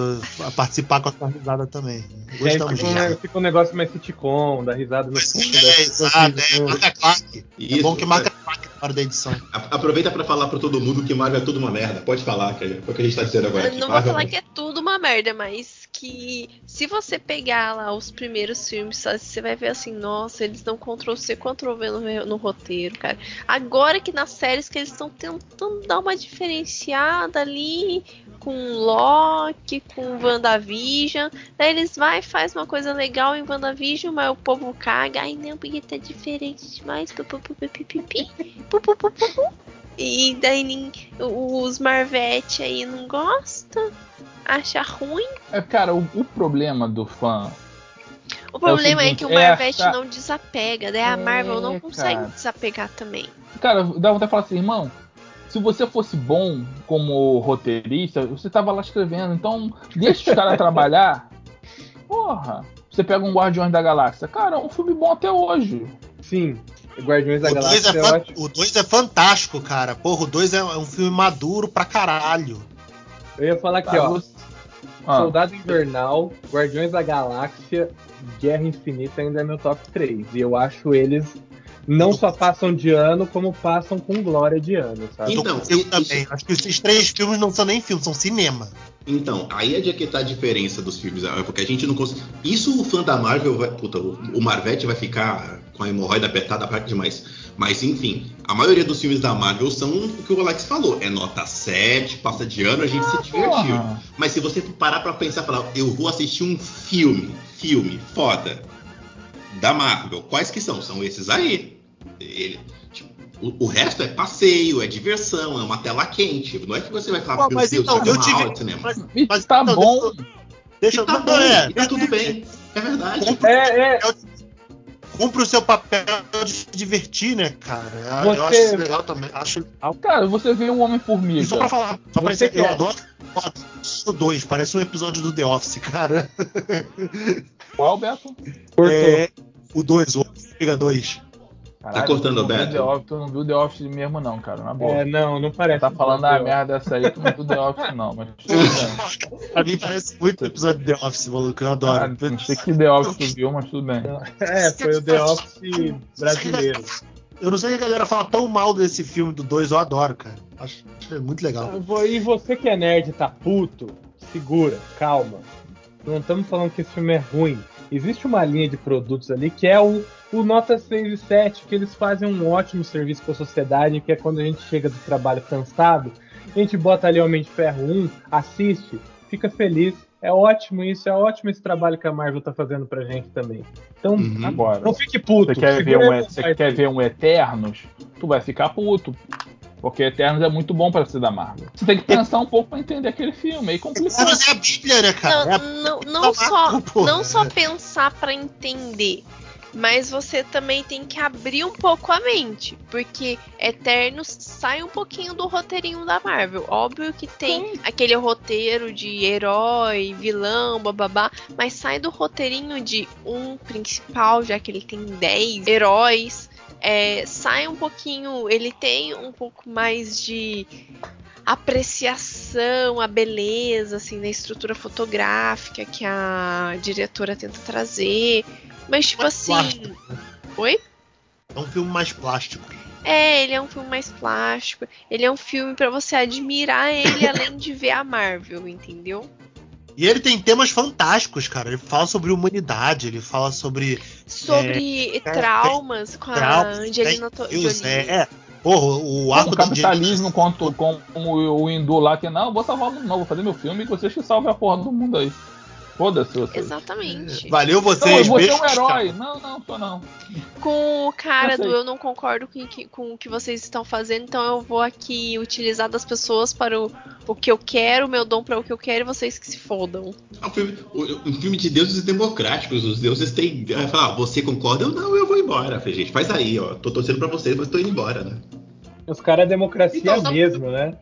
participar com a sua risada também. Aí Gostamos fica, um, disso. fica um negócio mais sitcom, da risada no fundo. É, exato, pessoas, é, marca claque. É bom que marca claque. hora da edição. Aproveita pra falar pra todo mundo que Marvel é tudo uma merda. Pode falar, que é o que a gente tá dizendo agora. Eu aqui. não vou Marvel- falar que é tudo uma merda, mas que se você pegar lá os primeiros filmes, você vai ver assim, nossa, eles dão Ctrl C, Ctrl V no, no roteiro, cara. Agora que nas séries que eles estão tentando dar uma diferenciada ali com Loki, com WandaVision, daí eles vai faz uma coisa legal em WandaVision, mas o povo caga, ai não, porque tá diferente demais, pu. E daí nin- os Marvete aí não gostam, acha ruim. É, cara, o, o problema do fã. O problema é, seguinte, que o é Marvete achar- não desapega, daí a É, Marvel não consegue cara. desapegar também. Cara, dá vontade de falar assim, irmão. Se você fosse bom como roteirista, você tava lá escrevendo. Então, deixa os caras trabalhar. Porra. Você pega um Guardiões da Galáxia. Cara, é um filme bom até hoje. Sim, Guardiões da O 2 Galáxia é, é fan- ótimo. o dois é fantástico, cara. Porra, o 2 é um filme maduro pra caralho. Eu ia falar aqui, Tá, ó. Ah, Soldado Invernal, Guardiões da Galáxia, Guerra Infinita ainda é meu top 3. E eu acho eles não só passam de ano, como passam com glória de ano, sabe? Então, isso- também. Acho que esses três filmes não são nem filmes, são cinema. Então, aí é de que tá a diferença dos filmes, é porque a gente não consegue. Isso o fã da Marvel vai. Puta, o, Marvete vai ficar com a hemorroida apertada a parte demais. Mas enfim, a maioria dos filmes da Marvel são o que o Alex falou. É nota 7, passa de ano, a gente se divertiu. porra. Mas se você parar pra pensar e falar, eu vou assistir um filme, filme, foda, da Marvel, quais que são? São esses aí. Ele- o, o resto é passeio, é diversão, é uma tela quente. Não é que você vai falar, Pô, mas então, vai eu tive- aula de cinema. Mas, mas tá então, bom. Deixa E tá bom, é, tá tudo bem. É verdade. É, é. Cumpre o seu papel de se divertir, né, cara? Eu- Eu Você- acho isso legal também. Acho legal. Cara, você vê um E só Homem-Formiga. pra falar, só pra Você dizer eu adoro o 2, parece um episódio do The Office, cara. Qual, Beto? É, o 2, o Omega 2. Caralho, cortando, não viu Beto? Tu não viu The Office mesmo, não, cara. Na boa. É, não, não parece. tá falando a a merda dessa aí, tu não viu The Office, não. Mas tudo bem. Pra mim parece muito episódio do The Office, maluco, eu adoro. Ah, não sei que The Office tu viu, mas tudo bem. É, foi o The Office brasileiro. Eu não sei que a galera fala tão mal desse filme do 2, eu adoro, cara. Acho, acho muito legal. E você que é nerd e tá puto, segura, calma. Não estamos falando que esse filme é ruim. Existe uma linha de produtos ali que é o, o Nota 6 e 7, que eles fazem um ótimo serviço para a sociedade, que é quando a gente chega do trabalho cansado, a gente bota ali o Homem de Ferro 1, assiste, fica feliz. É ótimo isso, é ótimo esse trabalho que a Marvel tá fazendo pra gente também. Então, Uhum. Agora, não fique puto. você quer, ver um, você quer ver um Eternos, tu vai ficar puto. Porque Eternos é muito bom pra ser da Marvel. Você tem que pensar um pouco pra entender aquele filme, aí complica. Eternos é a Bíblia, né, cara? É a Não, não, não só, não só pensar pra entender, mas você também tem que abrir um pouco a mente, porque Eternos sai um pouquinho do roteirinho da Marvel. Óbvio que tem aquele roteiro de herói, vilão, bababá, mas sai do roteirinho de um principal, já que ele tem 10 heróis. É, sai um pouquinho, ele tem um pouco mais de apreciação, a beleza, assim, da estrutura fotográfica que a diretora tenta trazer. Mas, tipo Mais assim. plástico. Oi? É um filme mais plástico. É, ele é um filme mais plástico. Ele é um filme pra você admirar ele além de ver a Marvel, entendeu? E ele tem temas fantásticos, cara. Ele fala sobre humanidade, ele fala sobre Sobre traumas com a traumas, Angelina news, Jolie. É, é. Porra, o arco o da capitalismo contra, como o hindu lá que não, vou salvar o mundo, não, vou fazer meu filme e vocês que salvem a porra do mundo aí. Foda-se vocês. Exatamente. Valeu Não, vocês, você é um herói. Não, não, tô não. Com o cara do eu não concordo com, que- com o que vocês estão fazendo, então eu vou aqui utilizar das pessoas para o, o que eu quero, o meu dom para o que eu quero e vocês que se fodam. É um filme, um filme de deuses democráticos. Os deuses têm. Vai falar, ah, você concorda? Eu não, eu vou embora. Falei, gente, faz aí, ó. Tô torcendo pra vocês, mas tô indo embora, né? Os caras é democracia Então, não- mesmo, né?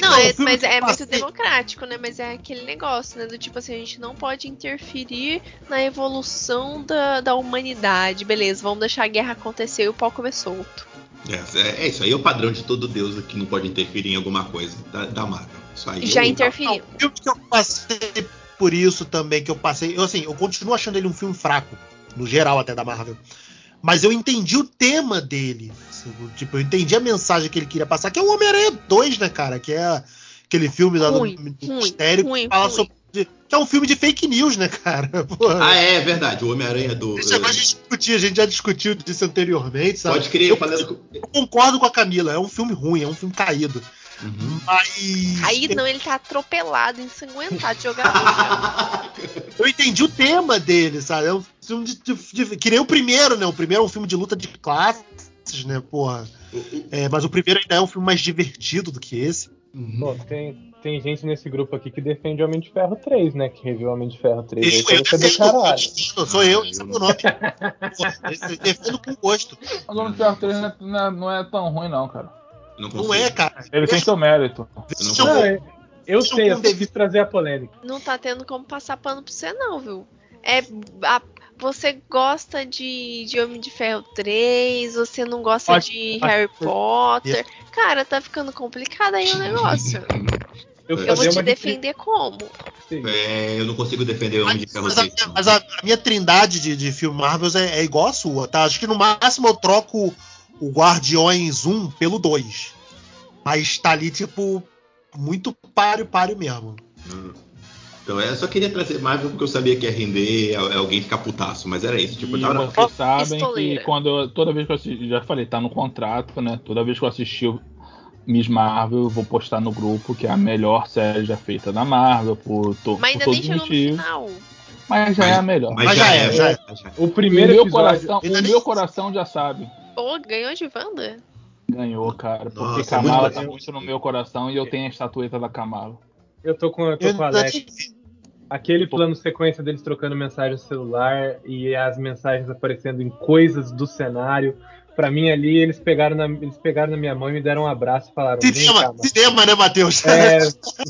Não, Então, é- mas é muito passei- democrático, né? Mas é aquele negócio, né? Do tipo assim, a gente não pode interferir na evolução da, da humanidade. Beleza, vamos deixar a guerra acontecer e o pau comer solto. É, é- é isso aí, é o padrão de todo deus que não pode interferir em alguma coisa da, da Marvel. Isso aí. Já eu- interferiu. Não, o filme que eu passei por isso também, que eu passei. Eu, assim, eu continuo achando ele um filme fraco, no geral até da Marvel. Mas eu entendi o tema dele. Tipo, eu entendi a mensagem que ele queria passar, que é o Homem-Aranha 2, né, cara? Que é aquele filme lá do, Ruim, do ruim, mistério ruim, que fala ruim. sobre. Que é um filme de fake news, né, cara? Porra. Ah, é verdade. O Homem-Aranha do. Esse negócio de discutir, a gente já discutiu disso anteriormente, sabe? Pode crer, eu, falando. eu concordo com a Camila, é um filme ruim, é um filme caído. Uhum. Mas. Aí não, ele tá atropelado, ensanguentado, jogado. Eu entendi o tema dele, sabe? É um filme de, de- de- Que nem o primeiro, né? O primeiro é um filme de luta de classes, né, porra. É, mas o primeiro ainda é um filme mais divertido do que esse. Uhum. Pô, tem, tem gente nesse grupo aqui que defende Homem de Ferro 3, né? Que reviu Homem de Ferro 3 aí Eu, eu defendo, eu caralho. defendo, sou eu, esse é eu o meu nome. Eu defendo com gosto. O Homem de Ferro 3 não é, não é- não é tão ruim, não, cara. Não, Não é, cara. Ele tem seu mérito. Eu não Deixa eu- Não, é- eu Deixa sei, eu só quis trazer a polêmica. não tá tendo como passar pano pra você, não, viu? É. a- você gosta de, de Homem de Ferro 3, você não gosta Pode- de pode- Harry Potter. Cara, tá ficando complicado aí o negócio. Eu, Eu vou te defender como? referência. É, eu não consigo defender o Homem de Ferro Mas, a, 3. mas a- a minha trindade de, de filme Marvels é, é igual a sua, tá? Acho que no máximo eu troco o Guardiões 1 pelo 2. Mas tá ali, tipo, muito páreo, páreo mesmo. Hum. Então, eu só queria trazer Marvel porque eu sabia que ia render al- alguém ficar putaço, mas era isso. Tipo, E eu tava... vocês sabem Pistoleira. que quando eu- toda vez que eu assisti, já falei, tá no contrato, né? Toda vez que eu assistir o Miss Marvel, eu vou postar no grupo que é a melhor série já feita da Marvel, por, to, Mas por ainda todos nem os chegou no motivos. final. Mas já Mas- é a melhor. Mas, já, já é, é, já é. já é. O o primeiro meu episódio. coração, o meu coração já sabe. Pô, ganhou de Wanda? Ganhou, cara. Porque Nossa, Kamala tá muito no meu coração e eu tenho a estatueta da Kamala. Eu tô com, eu tô Eu com a Alex. Aquele plano sequência deles trocando mensagem no celular e as mensagens aparecendo em coisas do cenário. Pra mim ali, eles pegaram na, eles pegaram na minha mão e me deram um abraço e falaram: Vem cá, Cinema, Matheus. cinema, né, Matheus? É,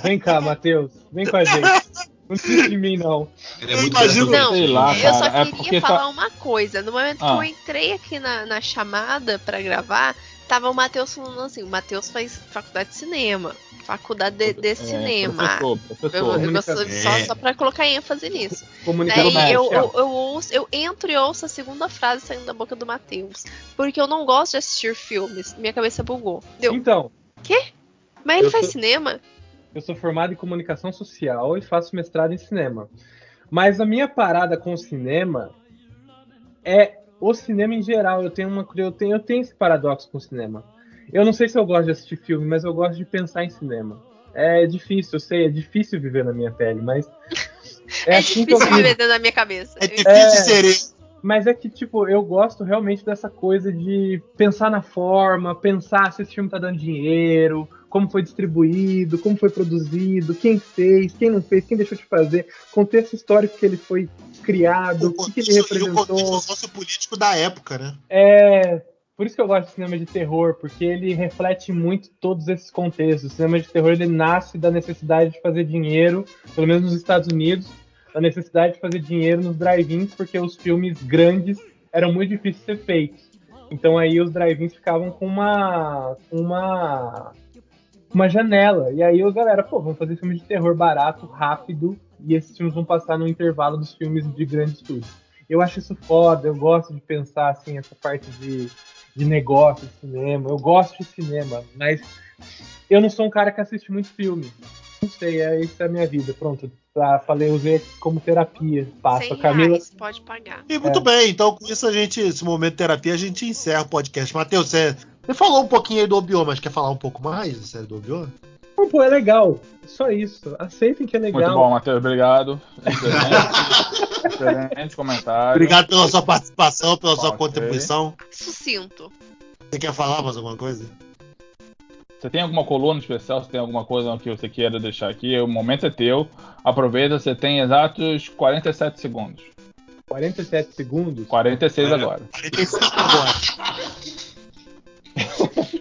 vem cá, Matheus. Vem com a gente. Não desiste de mim, não. Ela é Eu muito imagino- Não, Sei lá, eu cara, só é queria porque tá- falar uma coisa. No momento que Ah. eu entrei aqui na, na chamada pra gravar, tava o Matheus falando assim: o Matheus faz faculdade de cinema. Faculdade de, de É, cinema. Professor, Eu, professor. eu gosto- É. só, só pra colocar ênfase nisso. Comunicador Daí eu, eu, eu, ouço- eu entro e ouço a segunda frase saindo da boca do Matheus. Porque eu não gosto de assistir filmes. Minha cabeça bugou. Deu. Então, Mas ele eu faz tô- cinema? Eu sou formado em comunicação social e faço mestrado em cinema. Mas a minha parada com o cinema é o cinema em geral. Eu tenho uma eu tenho, eu tenho esse paradoxo com o cinema. Eu não sei se eu gosto de assistir filme, mas eu gosto de pensar em cinema. É difícil, eu sei, é difícil viver na minha pele, mas é, É, assim que eu difícil viver dentro da minha cabeça. É difícil É. ser. Mas é que, tipo, eu gosto realmente dessa coisa de pensar na forma, pensar se esse filme tá dando dinheiro, como foi distribuído, como foi produzido, quem fez, quem não fez, quem deixou de fazer, contexto histórico que ele foi criado, o que, que ele e o contexto representou. sociopolítico da época, né? É. Por isso que eu gosto de cinema de terror, porque ele reflete muito todos esses contextos. O cinema de terror ele nasce da necessidade de fazer dinheiro, pelo menos nos Estados Unidos, da necessidade de fazer dinheiro nos drive-ins, porque os filmes grandes eram muito difíceis de ser feitos. Então aí os drive-ins ficavam com uma com uma uma janela. E aí a galera, pô, vamos fazer filme de terror barato, rápido, e esses filmes vão passar no intervalo dos filmes de grande estúdio. Eu acho isso foda, eu gosto de pensar assim essa parte de, de negócio, de cinema. Eu gosto de cinema, mas eu não sou um cara que assiste muito filme. Não sei, é isso é a minha vida. Pronto, tá, falei, usei como terapia. Passa. 100 Camila, reais, pode pagar. E muito bem, então com isso a gente, esse momento de terapia, a gente encerra o podcast. Matheus, você, você falou um pouquinho aí do Obiô, mas quer falar um pouco mais da série do Obiô? pô, é legal. Só isso. Aceitem que é legal. Muito bom, Matheus. Obrigado. Excelente, excelente comentário. Obrigado pela sua participação, pela sua contribuição. Sucinto. Você quer falar mais alguma coisa? Você tem alguma coluna especial? Você tem alguma coisa que você queira deixar aqui? O momento é teu. Aproveita, você tem exatos 47 segundos. 47 segundos. 46 É. agora. 45 agora.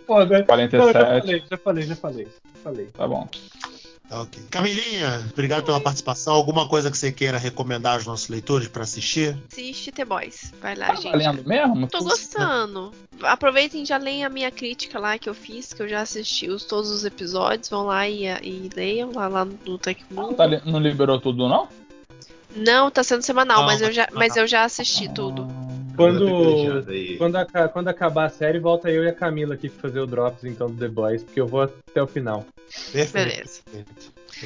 Pô? Não, 47. já falei, já falei, já falei. já falei. Tá bom. Tá ok. Camilinha, obrigado pela participação. Alguma coisa que você queira recomendar aos nossos leitores para assistir? Assiste The Boys. Vai lá, Tá gente. valendo mesmo? Tô gostando. Aproveitem e já leiam a minha crítica lá que eu fiz, que eu já assisti os, todos os episódios. Vão lá e, e leiam lá, lá no Tecmundo. Não, tá não liberou tudo, não? Não, tá sendo semanal, Não, mas eu já, tá mas eu já assisti tudo. Quando, quando, aca- quando acabar a série, volta eu e a Camila aqui pra fazer o Drops então do The Boys, porque eu vou até o final. Perfeito. Beleza.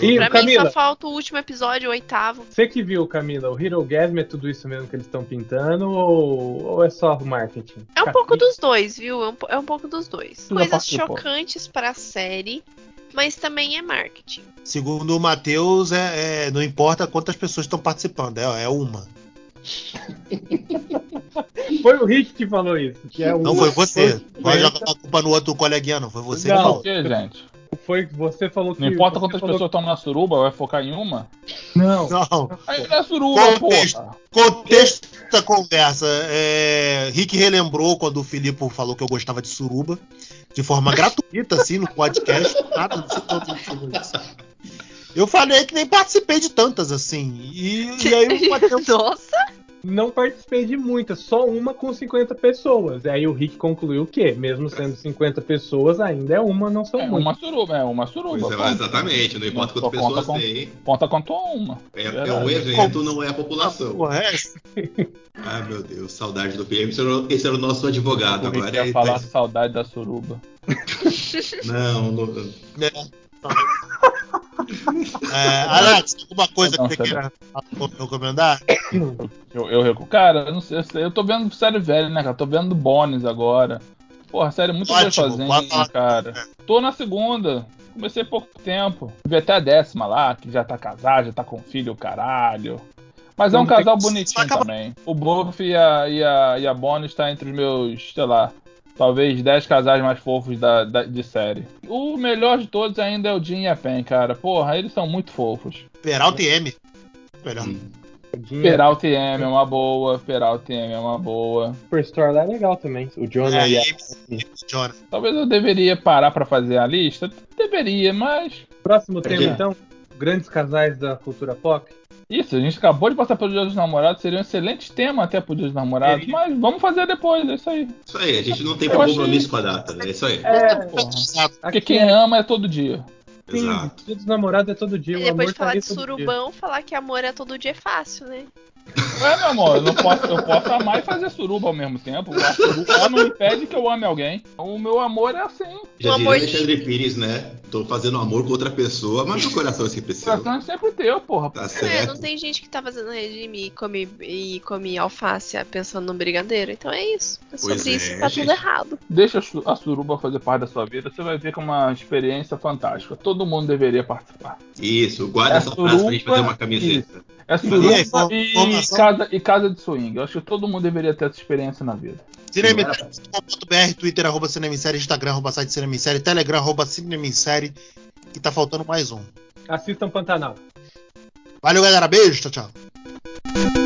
E pra Camila, mim só falta o último episódio, o oitavo. você que viu, Camila, o Hero Gasm é tudo isso mesmo que eles estão pintando ou, ou é só marketing? É um pouco dos dois, viu? É um, é um pouco dos dois. já Coisas chocantes pra série, mas também é marketing. Segundo o Matheus, é, é- não importa quantas pessoas estão participando, é, é uma. Foi o Rick que falou isso. Que é Não o- foi você. Foi, Vai jogar a culpa no outro coleguinha, não. Foi você Não. que falou. quê, gente? foi você falou que. Não importa quantas falou- pessoas estão na suruba, vai focar em uma? Não. Não. Aí não é suruba, Contexto. porra. Contexto da conversa. É, Rick relembrou quando o Filipe falou que eu gostava de suruba. De forma gratuita, assim, no podcast. Nada, não Eu falei que nem participei de tantas, assim. E, e aí o Matheus. Nossa! Não participei de muitas, só uma com 50 pessoas. Aí o Rick concluiu que, mesmo sendo 50 pessoas, ainda é uma, não são É muitas. uma suruba, é uma suruba. Pois é, exatamente, não importa quantas conta pessoas com- tem. Conta quanto uma. É, é um evento, não é a população. É essa? Ai, meu Deus, saudade do PM. Esse era o, esse era o nosso advogado. O Agora ia ele falar tá- saudade da suruba. Não, não. É, Alex, alguma coisa Não, que você sério. queira recomendar? Eu, eu recu- Cara, eu não sei, eu sei, eu tô vendo série velha, né, cara? Tô vendo Bones agora. Porra, série muito gostosinha, cara. Tô na segunda. Comecei há pouco tempo. Vi até a décima lá, que já tá casado, já tá com filho, caralho. Mas é um casal bonitinho também. O Buff e a, e, a, e a Bonnie tá entre os meus, sei lá, talvez 10 casais mais fofos da, da- de série. O melhor de todos ainda é o Jim e a Pen, cara. Porra, eles são muito fofos. Peralta e M. Melhor. Dinha, Peralta e M é uma boa, Peralta e M é uma boa. Superstore lá é legal também. O Jonah É, e a... M, Jonah. Talvez eu deveria parar pra fazer a lista. Deveria, mas. Próximo tema, Entendi. então. Grandes casais da cultura pop. Isso, a gente acabou de passar pelo Dia dos Namorados, seria um excelente tema até pro Dia dos Namorados, Seria. mas vamos fazer depois, é isso aí. Isso aí, a gente não tem Eu achei- compromisso com a data, é isso aí. É, Porra. Porque quem é ama é todo dia. sim, Exato. dia dos namorados é todo dia. E o depois amor de tá falar ali de surubão, falar que amor é todo dia é fácil, né? É, meu amor, eu, não posso, eu posso amar e fazer suruba ao mesmo tempo. A suruba não impede que eu ame alguém. O meu amor é assim. Já diria Alexandre Pires, né? Tô fazendo amor com outra pessoa, mas meu coração é sempre O seu. coração é sempre teu, porra. Tá É, certo. não tem gente que tá fazendo regime e come, e come alface pensando no brigadeiro. Então é isso. É sobre Pois é, isso, tá gente. tudo errado. Deixa a su- a suruba fazer parte da sua vida, você vai ver que é uma experiência fantástica. Todo mundo deveria participar. Isso, guarda É essa frase pra gente suruba, fazer uma camiseta. É suruba aí, e, casa, e casa de swing. Eu acho que todo mundo deveria ter essa experiência na vida. Cinemissérie.com.br, Twitter, arroba Cinemissérie, Instagram, arroba site Cinemissérie, Telegram, arroba Cinemissérie. E tá faltando mais um. Assistam Pantanal. Valeu, galera. Beijo, tchau, tchau.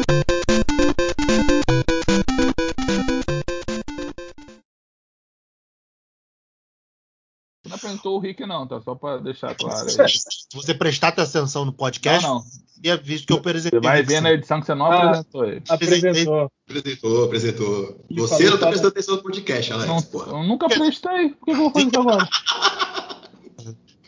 Apresentou o Rick, não, tá? Só pra deixar claro aí. Se você prestar atenção no podcast, Não, não. você ia visto que eu apresentei. Você vai ver na edição que você não Ah. apresentou ele. Apresentou. Apresentou, apresentou. Você não tá prestando atenção no podcast, Alex, Não, porra. eu nunca prestei. Por que eu vou fazer isso agora?